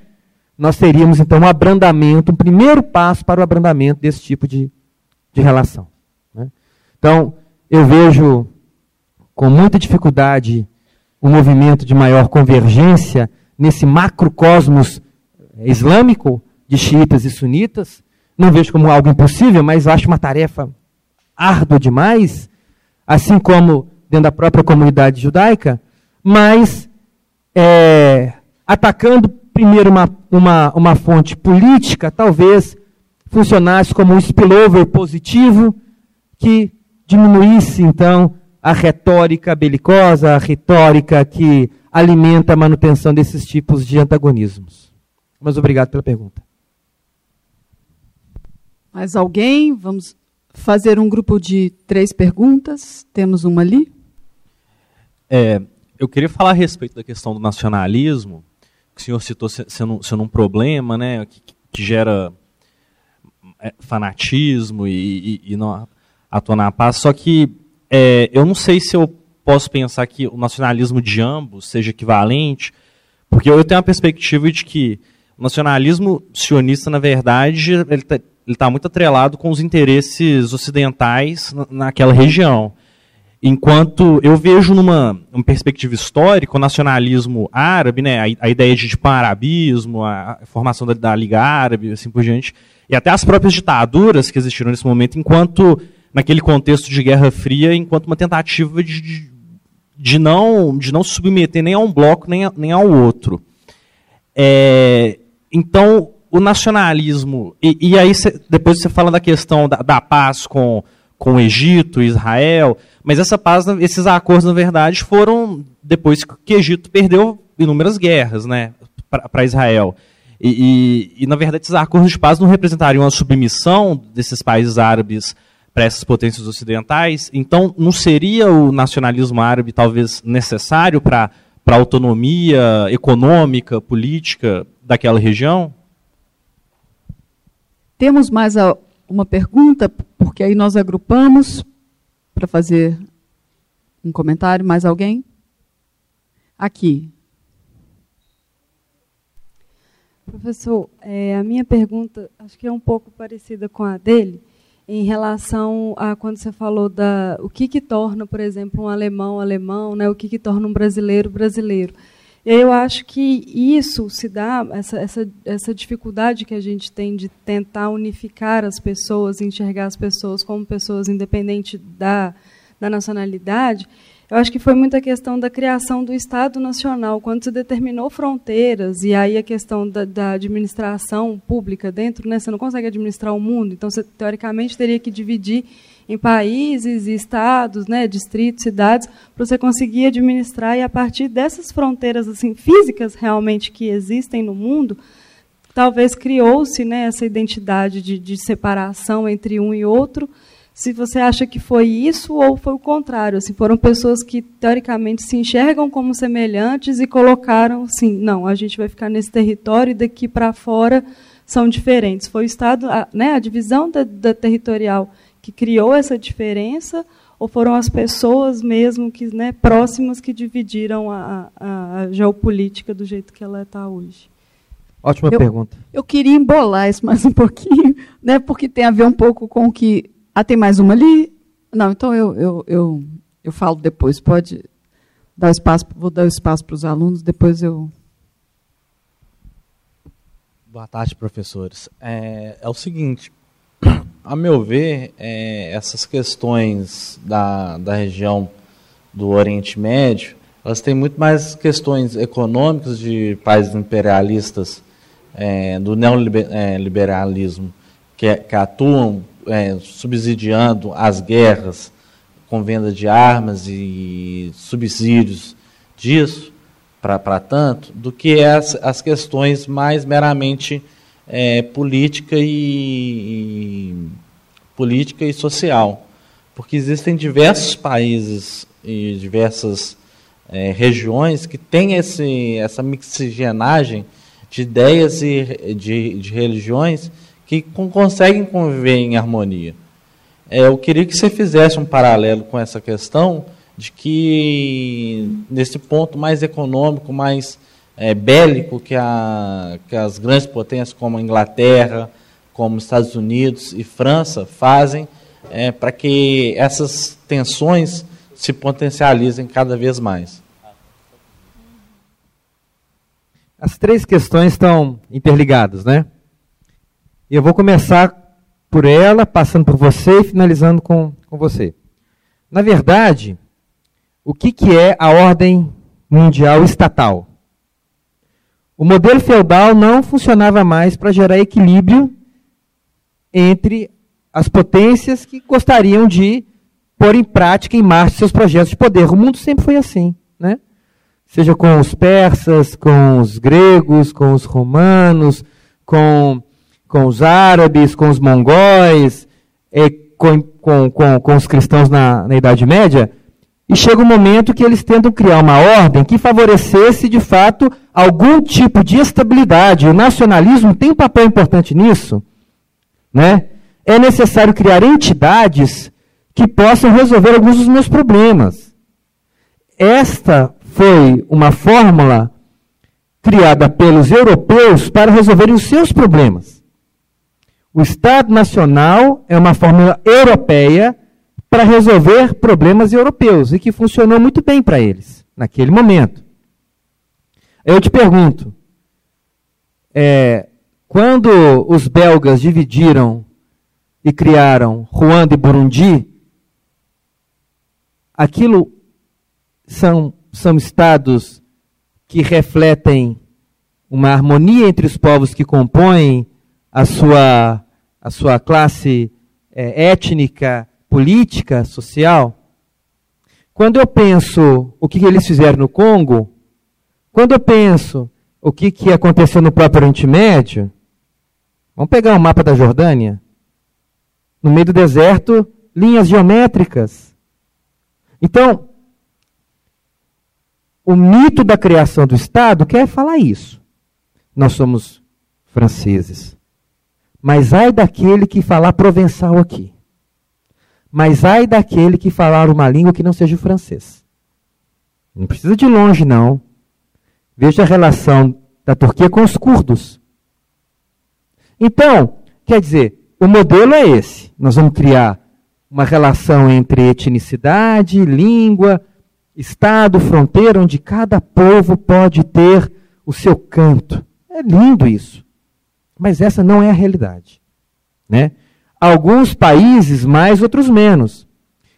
B: Nós teríamos então um abrandamento, um primeiro passo para o abrandamento desse tipo de, de relação. Né? Então, eu vejo com muita dificuldade um movimento de maior convergência nesse macrocosmos islâmico de xiitas e sunitas. Não vejo como algo impossível, mas acho uma tarefa árdua demais, assim como dentro da própria comunidade judaica, mas é, atacando primeiro uma, uma, uma fonte política, talvez funcionasse como um spillover positivo que diminuísse, então, a retórica belicosa, a retórica que alimenta a manutenção desses tipos de antagonismos. Mas obrigado pela pergunta.
A: Mais alguém? Vamos fazer um grupo de três perguntas. Temos uma ali.
D: É, eu queria falar a respeito da questão do nacionalismo que o senhor citou sendo, sendo um problema, né, que, que gera é, fanatismo e, e, e não atua na paz. Só que é, eu não sei se eu posso pensar que o nacionalismo de ambos seja equivalente, porque eu tenho a perspectiva de que o nacionalismo sionista, na verdade, ele está está muito atrelado com os interesses ocidentais naquela região. Enquanto eu vejo numa, numa perspectiva histórica o nacionalismo árabe, né, a, a ideia de pan-arabismo, a, a, formação da, da, Liga Árabe, assim por diante, e até as próprias ditaduras que existiram nesse momento, enquanto naquele contexto de Guerra Fria, enquanto uma tentativa de, de, de não de não se submeter nem a um bloco nem, a, nem ao outro. É, então o nacionalismo e, e aí cê, depois você fala da questão da, da paz com com o Egito, Israel, mas essa paz, esses acordos, na verdade, foram depois que o Egito perdeu inúmeras guerras né, para Israel. E, e, e, na verdade, esses acordos de paz não representariam a submissão desses países árabes para essas potências ocidentais. Então, não seria o nacionalismo árabe talvez necessário para a autonomia econômica, política daquela região?
A: Temos mais uma pergunta, porque aí nós agrupamos para fazer um comentário. Mais alguém? Aqui.
E: Professor, é, a minha pergunta acho que é um pouco parecida com a dele, em relação a quando você falou da o que, que torna, por exemplo, um alemão alemão, né, o que, que torna um brasileiro brasileiro. Eu acho que isso se dá, essa, essa, essa dificuldade que a gente tem de tentar unificar as pessoas, enxergar as pessoas como pessoas independente da, da nacionalidade, eu acho que foi muita questão da criação do Estado Nacional, quando se determinou fronteiras, e aí a questão da, da, administração pública dentro, né, você não consegue administrar o mundo, então você, teoricamente, teria que dividir em países e estados, né, distritos, cidades, para você conseguir administrar e a partir dessas fronteiras assim físicas realmente que existem no mundo, talvez criou-se né, essa identidade de, de separação entre um e outro. Se você acha que foi isso ou foi o contrário, assim, foram pessoas que teoricamente se enxergam como semelhantes e colocaram, assim, não, a gente vai ficar nesse território e daqui para fora são diferentes. Foi o estado, a, né, a divisão da, da territorial que criou essa diferença ou foram as pessoas mesmo que né, próximas que dividiram a, a, a geopolítica do jeito que ela está hoje?
B: Ótima
A: eu,
B: pergunta.
A: Eu queria embolar isso mais um pouquinho, né, porque tem a ver um pouco com o que. Ah, tem mais uma ali? Não, então eu, eu, eu, eu falo depois. Pode dar espaço, vou dar o espaço para os alunos, depois eu.
F: Boa tarde, professores. É, é o seguinte, a meu ver, é, essas questões da, da região do Oriente Médio, elas têm muito mais questões econômicas de países imperialistas, é, do neoliberalismo, que, que atuam é, subsidiando as guerras com venda de armas e subsídios disso, para tanto, do que as, as questões mais meramente é, política e, e, política e social, porque existem diversos países e diversas é, regiões que têm esse, essa mixigenagem de ideias e de, de religiões que com, conseguem conviver em harmonia. É, eu queria que você fizesse um paralelo com essa questão de que nesse ponto mais econômico, mais é, bélico que, a, que as grandes potências como a Inglaterra, como Estados Unidos e França fazem é, para que essas tensões se potencializem cada vez mais.
B: As três questões estão interligadas, né? Eu vou começar por ela, passando por você e finalizando com, com você. Na verdade, o que, que é a ordem mundial estatal? O modelo feudal não funcionava mais para gerar equilíbrio entre as potências que gostariam de pôr em prática, em marcha, seus projetos de poder. O mundo sempre foi assim, né? Seja com os persas, com os gregos, com os romanos, com, com os árabes, com os mongóis, com, com, com, com os cristãos na, na Idade Média. E chega um momento que eles tentam criar uma ordem que favorecesse, de fato, algum tipo de estabilidade. O nacionalismo tem um papel importante nisso. Né? É necessário criar entidades que possam resolver alguns dos meus problemas. Esta foi uma fórmula criada pelos europeus para resolverem os seus problemas. O Estado Nacional é uma fórmula europeia para resolver problemas europeus e que funcionou muito bem para eles naquele momento. Eu te pergunto, é, quando os belgas dividiram e criaram Ruanda e Burundi, aquilo são, são estados que refletem uma harmonia entre os povos que compõem a sua, a sua classe é, étnica, política, social. Quando eu penso o que eles fizeram no Congo, quando eu penso o que, que aconteceu no próprio Oriente Médio, vamos pegar um mapa da Jordânia. No meio do deserto, linhas geométricas. Então, o mito da criação do Estado quer falar isso. Nós somos franceses. Mas ai daquele que falar provençal aqui. Mas ai daquele que falar uma língua que não seja o francês. Não precisa de longe, não. Veja a relação da Turquia com os curdos. Então, quer dizer, o modelo é esse. Nós vamos criar uma relação entre etnicidade, língua, estado, fronteira, onde cada povo pode ter o seu canto. É lindo isso. Mas essa não é a realidade. Né? Alguns países mais, outros menos.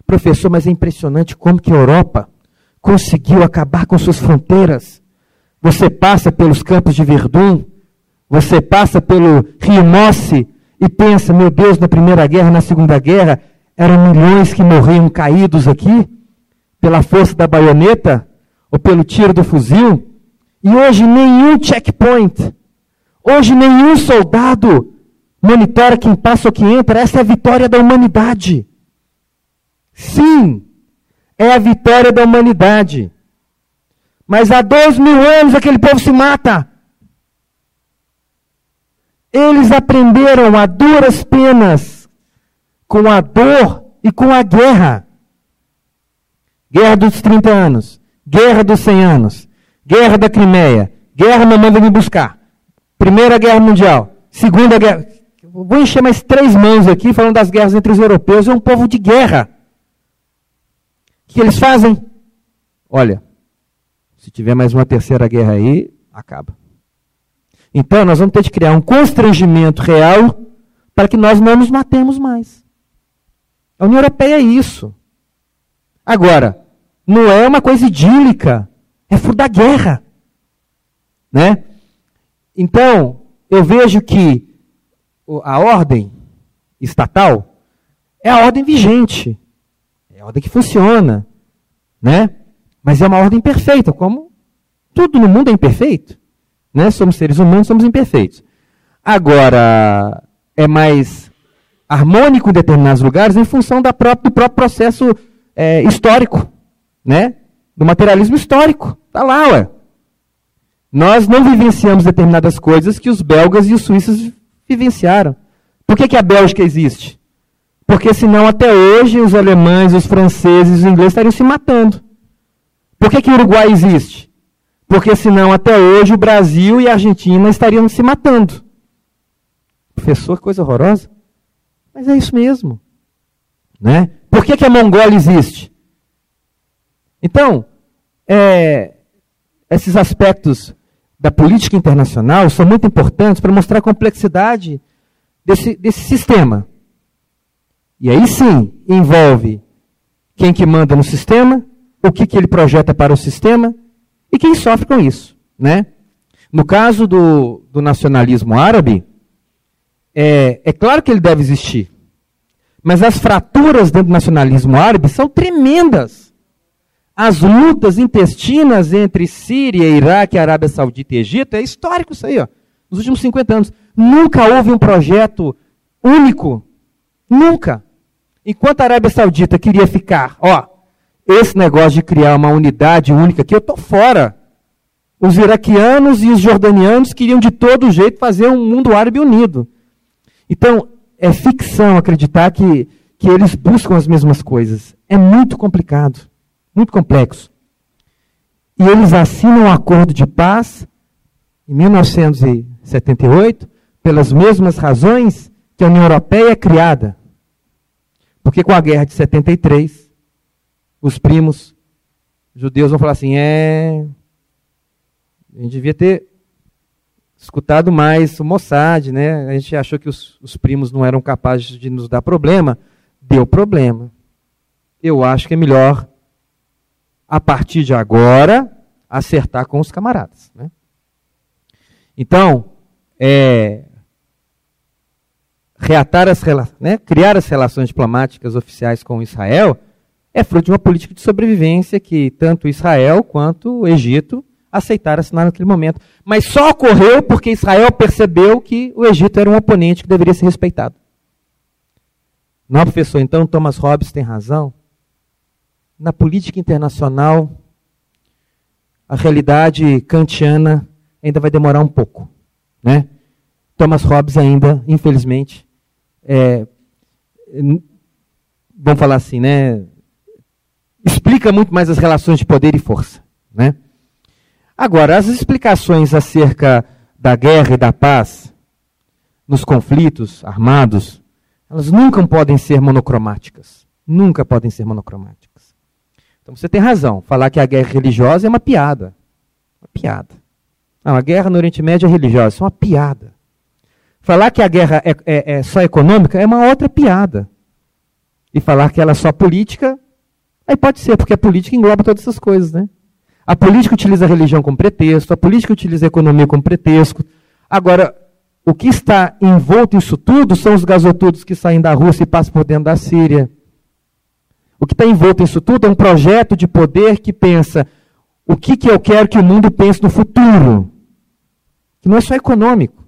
B: Professor, mas é impressionante como que a Europa conseguiu acabar com suas fronteiras. Você passa pelos campos de Verdun, você passa pelo Rio Mosse e pensa, meu Deus, na Primeira Guerra, na Segunda Guerra, eram milhões que morriam caídos aqui pela força da baioneta ou pelo tiro do fuzil. E hoje nenhum checkpoint, hoje nenhum soldado monitora quem passa ou quem entra. Essa é a vitória da humanidade. Sim, é a vitória da humanidade. Mas há dois mil anos aquele povo se mata. Eles aprenderam a duras penas com a dor e com a guerra. Guerra dos 30 anos, guerra dos 100 anos, guerra da Crimeia, guerra não manda me buscar. Primeira Guerra Mundial, Segunda Guerra. Vou encher mais três mãos aqui falando das guerras entre os europeus. É um povo de guerra. O que eles fazem? Olha, se tiver mais uma terceira guerra aí, acaba. Então, nós vamos ter de criar um constrangimento real para que nós não nos matemos mais. A União Europeia é isso. Agora, não é uma coisa idílica, é fruto da guerra. Né? Então, eu vejo que a ordem estatal é a ordem vigente, é a ordem que funciona, né? Mas é uma ordem perfeita, como tudo no mundo é imperfeito. Né? Somos seres humanos, somos imperfeitos. Agora, é mais harmônico em determinados lugares em função da própria, do próprio processo é, histórico, né? do materialismo histórico. Está lá, ué. Nós não vivenciamos determinadas coisas que os belgas e os suíços vivenciaram. Por que, que a Bélgica existe? Porque senão até hoje os alemães, os franceses, os ingleses estariam se matando. Por que, que o Uruguai existe? Porque senão até hoje o Brasil e a Argentina estariam se matando. Professor, coisa horrorosa. Mas é isso mesmo. Né? Por que, que a Mongólia existe? Então, é, esses aspectos da política internacional são muito importantes para mostrar a complexidade desse, desse sistema. E aí sim, envolve quem que manda no sistema, o que, que ele projeta para o sistema e quem sofre com isso. Né? No caso do, do nacionalismo árabe, é, é claro que ele deve existir. Mas as fraturas dentro do nacionalismo árabe são tremendas as lutas intestinas entre Síria, Iraque, Arábia Saudita e Egito, é histórico isso aí, ó, nos últimos 50 anos. Nunca houve um projeto único. Nunca. Enquanto a Arábia Saudita queria ficar, ó, esse negócio de criar uma unidade única aqui, eu estou fora. Os iraquianos e os jordanianos queriam de todo jeito fazer um mundo árabe unido. Então, é ficção acreditar que, que eles buscam as mesmas coisas. É muito complicado muito complexo. E eles assinam um acordo de paz em 1978, pelas mesmas razões que a União Europeia é criada. Porque com a guerra de 73, os primos judeus vão falar assim: é. A gente devia ter escutado mais o Mossad, né? A gente achou que os, os primos não eram capazes de nos dar problema. Deu problema. Eu acho que é melhor, a partir de agora, acertar com os camaradas. Né? Então, é, reatar as né, criar as relações diplomáticas oficiais com Israel é fruto de uma política de sobrevivência que tanto Israel quanto o Egito aceitaram assinar naquele momento. Mas só ocorreu porque Israel percebeu que o Egito era um oponente que deveria ser respeitado. Não, professor, então Thomas Hobbes tem razão? Na política internacional, a realidade kantiana ainda vai demorar um pouco. Né? Thomas Hobbes ainda, infelizmente, é, vamos falar assim, né? Explica muito mais as relações de poder e força, né? Agora, as explicações acerca da guerra e da paz nos conflitos armados, elas nunca podem ser monocromáticas. Nunca podem ser monocromáticas. Então você tem razão. Falar que a guerra religiosa é uma piada. Uma piada. Não, a guerra no Oriente Médio é religiosa. Isso é uma piada. Falar que a guerra é, é, é só econômica é uma outra piada. E falar que ela é só política, aí pode ser, porque a política engloba todas essas coisas, né? A política utiliza a religião como pretexto, a política utiliza a economia como pretexto. Agora, o que está envolto nisso tudo são os gasodutos que saem da Rússia e passam por dentro da Síria. O que está envolto nisso tudo é um projeto de poder que pensa o que, que eu quero que o mundo pense no futuro. Que não é só econômico.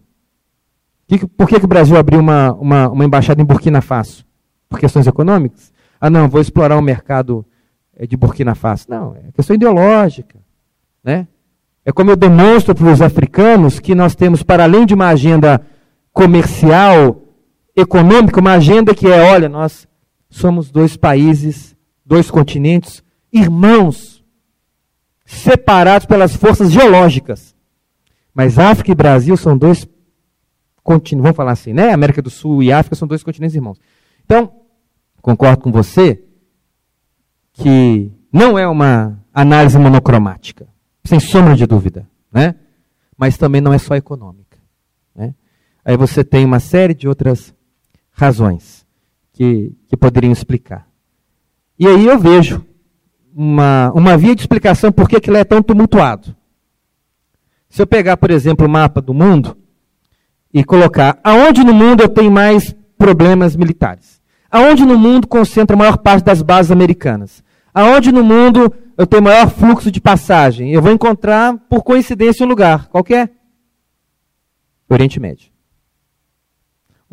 B: Por que, que o Brasil abriu uma, uma, uma embaixada em Burkina Faso? Por questões econômicas? Ah, não, vou explorar o mercado eh, de Burkina Faso. Não, é questão ideológica. Né? É como eu demonstro para os africanos que nós temos, para além de uma agenda comercial, econômica, uma agenda que é, olha, nós somos dois países, dois continentes, irmãos, separados pelas forças geológicas. Mas África e Brasil são dois vamos falar assim, né? América do Sul e África são dois continentes irmãos. Então, concordo com você que não é uma análise monocromática, sem sombra de dúvida, né? Mas também não é só econômica, né? Aí você tem uma série de outras razões que, que poderiam explicar. E aí eu vejo uma, uma via de explicação por que ele é tão tumultuado. Se eu pegar, por exemplo, o mapa do mundo, e colocar aonde no mundo eu tenho mais problemas militares? Aonde no mundo concentra a maior parte das bases americanas? Aonde no mundo eu tenho maior fluxo de passagem? Eu vou encontrar, por coincidência, um lugar. Qual é? Oriente Médio.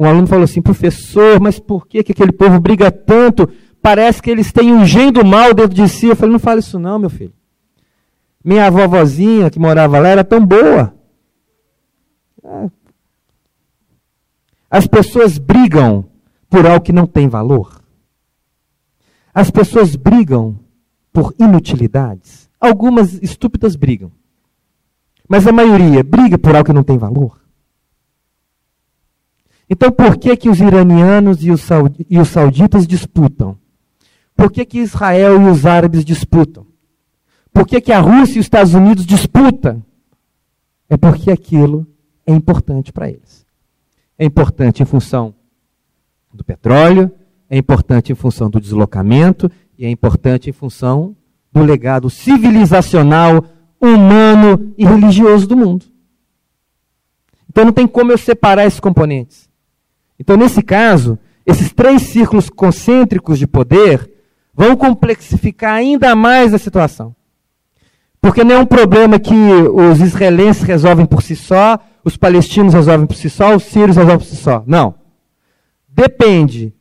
B: Um aluno falou assim, professor, mas por que, que aquele povo briga tanto? Parece que eles têm um gênio do mal dentro de si. Eu falei, não fala isso não, meu filho. Minha vovozinha que morava lá era tão boa. É, as pessoas brigam por algo que não tem valor. As pessoas brigam por inutilidades. Algumas estúpidas brigam. Mas a maioria briga por algo que não tem valor. Então, por que, que os iranianos e os, e os sauditas disputam? Por que, que Israel e os árabes disputam? Por que, que a Rússia e os Estados Unidos disputam? É porque aquilo é importante para eles é importante em função do petróleo, é importante em função do deslocamento e é importante em função do legado civilizacional, humano e religioso do mundo. Então não tem como eu separar esses componentes. Então, nesse caso, esses três círculos concêntricos de poder vão complexificar ainda mais a situação. Porque não é um problema que os israelenses resolvem por si só, os palestinos resolvem por si só, os sírios resolvem por si só. Não. Depende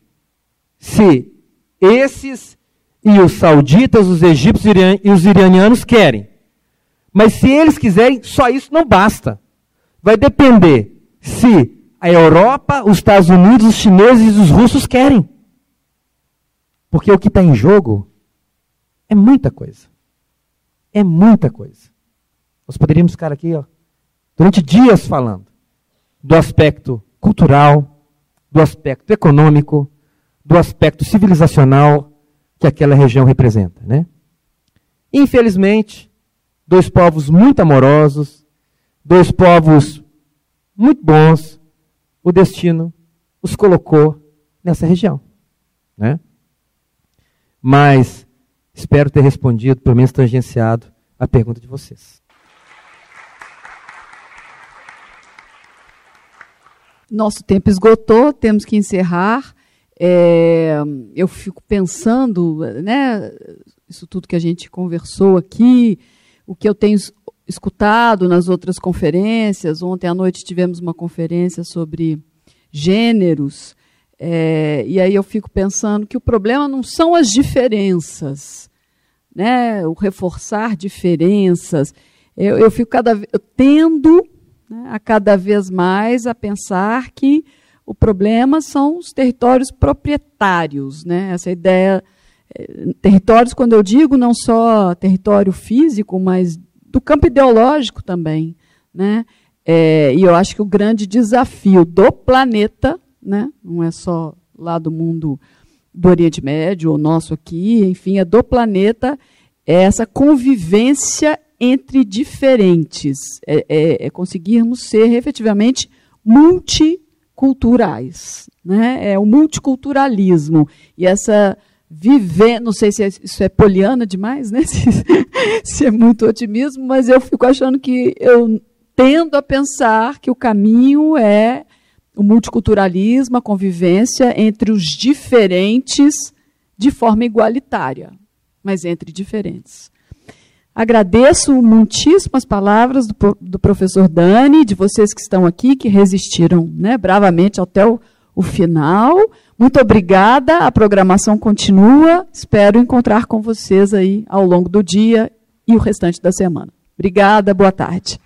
B: se esses e os sauditas, os egípcios e os iranianos querem. Mas se eles quiserem, só isso não basta. Vai depender se a Europa, os Estados Unidos, os chineses e os russos querem. Porque o que está em jogo é muita coisa. É muita coisa. Nós poderíamos ficar aqui, ó, durante dias falando do aspecto cultural, do aspecto econômico, do aspecto civilizacional que aquela região representa. Né? Infelizmente, dois povos muito amorosos, dois povos muito bons, o destino os colocou nessa região. Né? Mas espero ter respondido, pelo menos tangenciado, a pergunta de vocês.
A: Nosso tempo esgotou, temos que encerrar. É, eu fico pensando, né, isso tudo que a gente conversou aqui, o que eu tenho escutado nas outras conferências. Ontem à noite tivemos uma conferência sobre gêneros. É, e aí eu fico pensando que o problema não são as diferenças, né? o reforçar diferenças. Eu, eu fico cada eu tendo né, a cada vez mais a pensar que o problema são os territórios proprietários. Né? Essa ideia. É, territórios, quando eu digo, não só território físico, mas do campo ideológico também. Né? É, e eu acho que o grande desafio do planeta, né, não é só lá do mundo do Oriente Médio, ou nosso aqui, enfim, é do planeta, é essa convivência entre diferentes, é, é, é conseguirmos ser efetivamente multiculturais. Né? É o multiculturalismo. E essa viver, não sei se é, isso é poliana demais, né? se, se é muito otimismo, mas eu fico achando que eu tendo a pensar que o caminho é o multiculturalismo, a convivência entre os diferentes de forma igualitária, mas entre diferentes. Agradeço muitíssimo as palavras do, do professor Dani, de vocês que estão aqui, que resistiram né, bravamente até o, o final. Muito obrigada, a programação continua. Espero encontrar com vocês aí ao longo do dia e o restante da semana. Obrigada, boa tarde.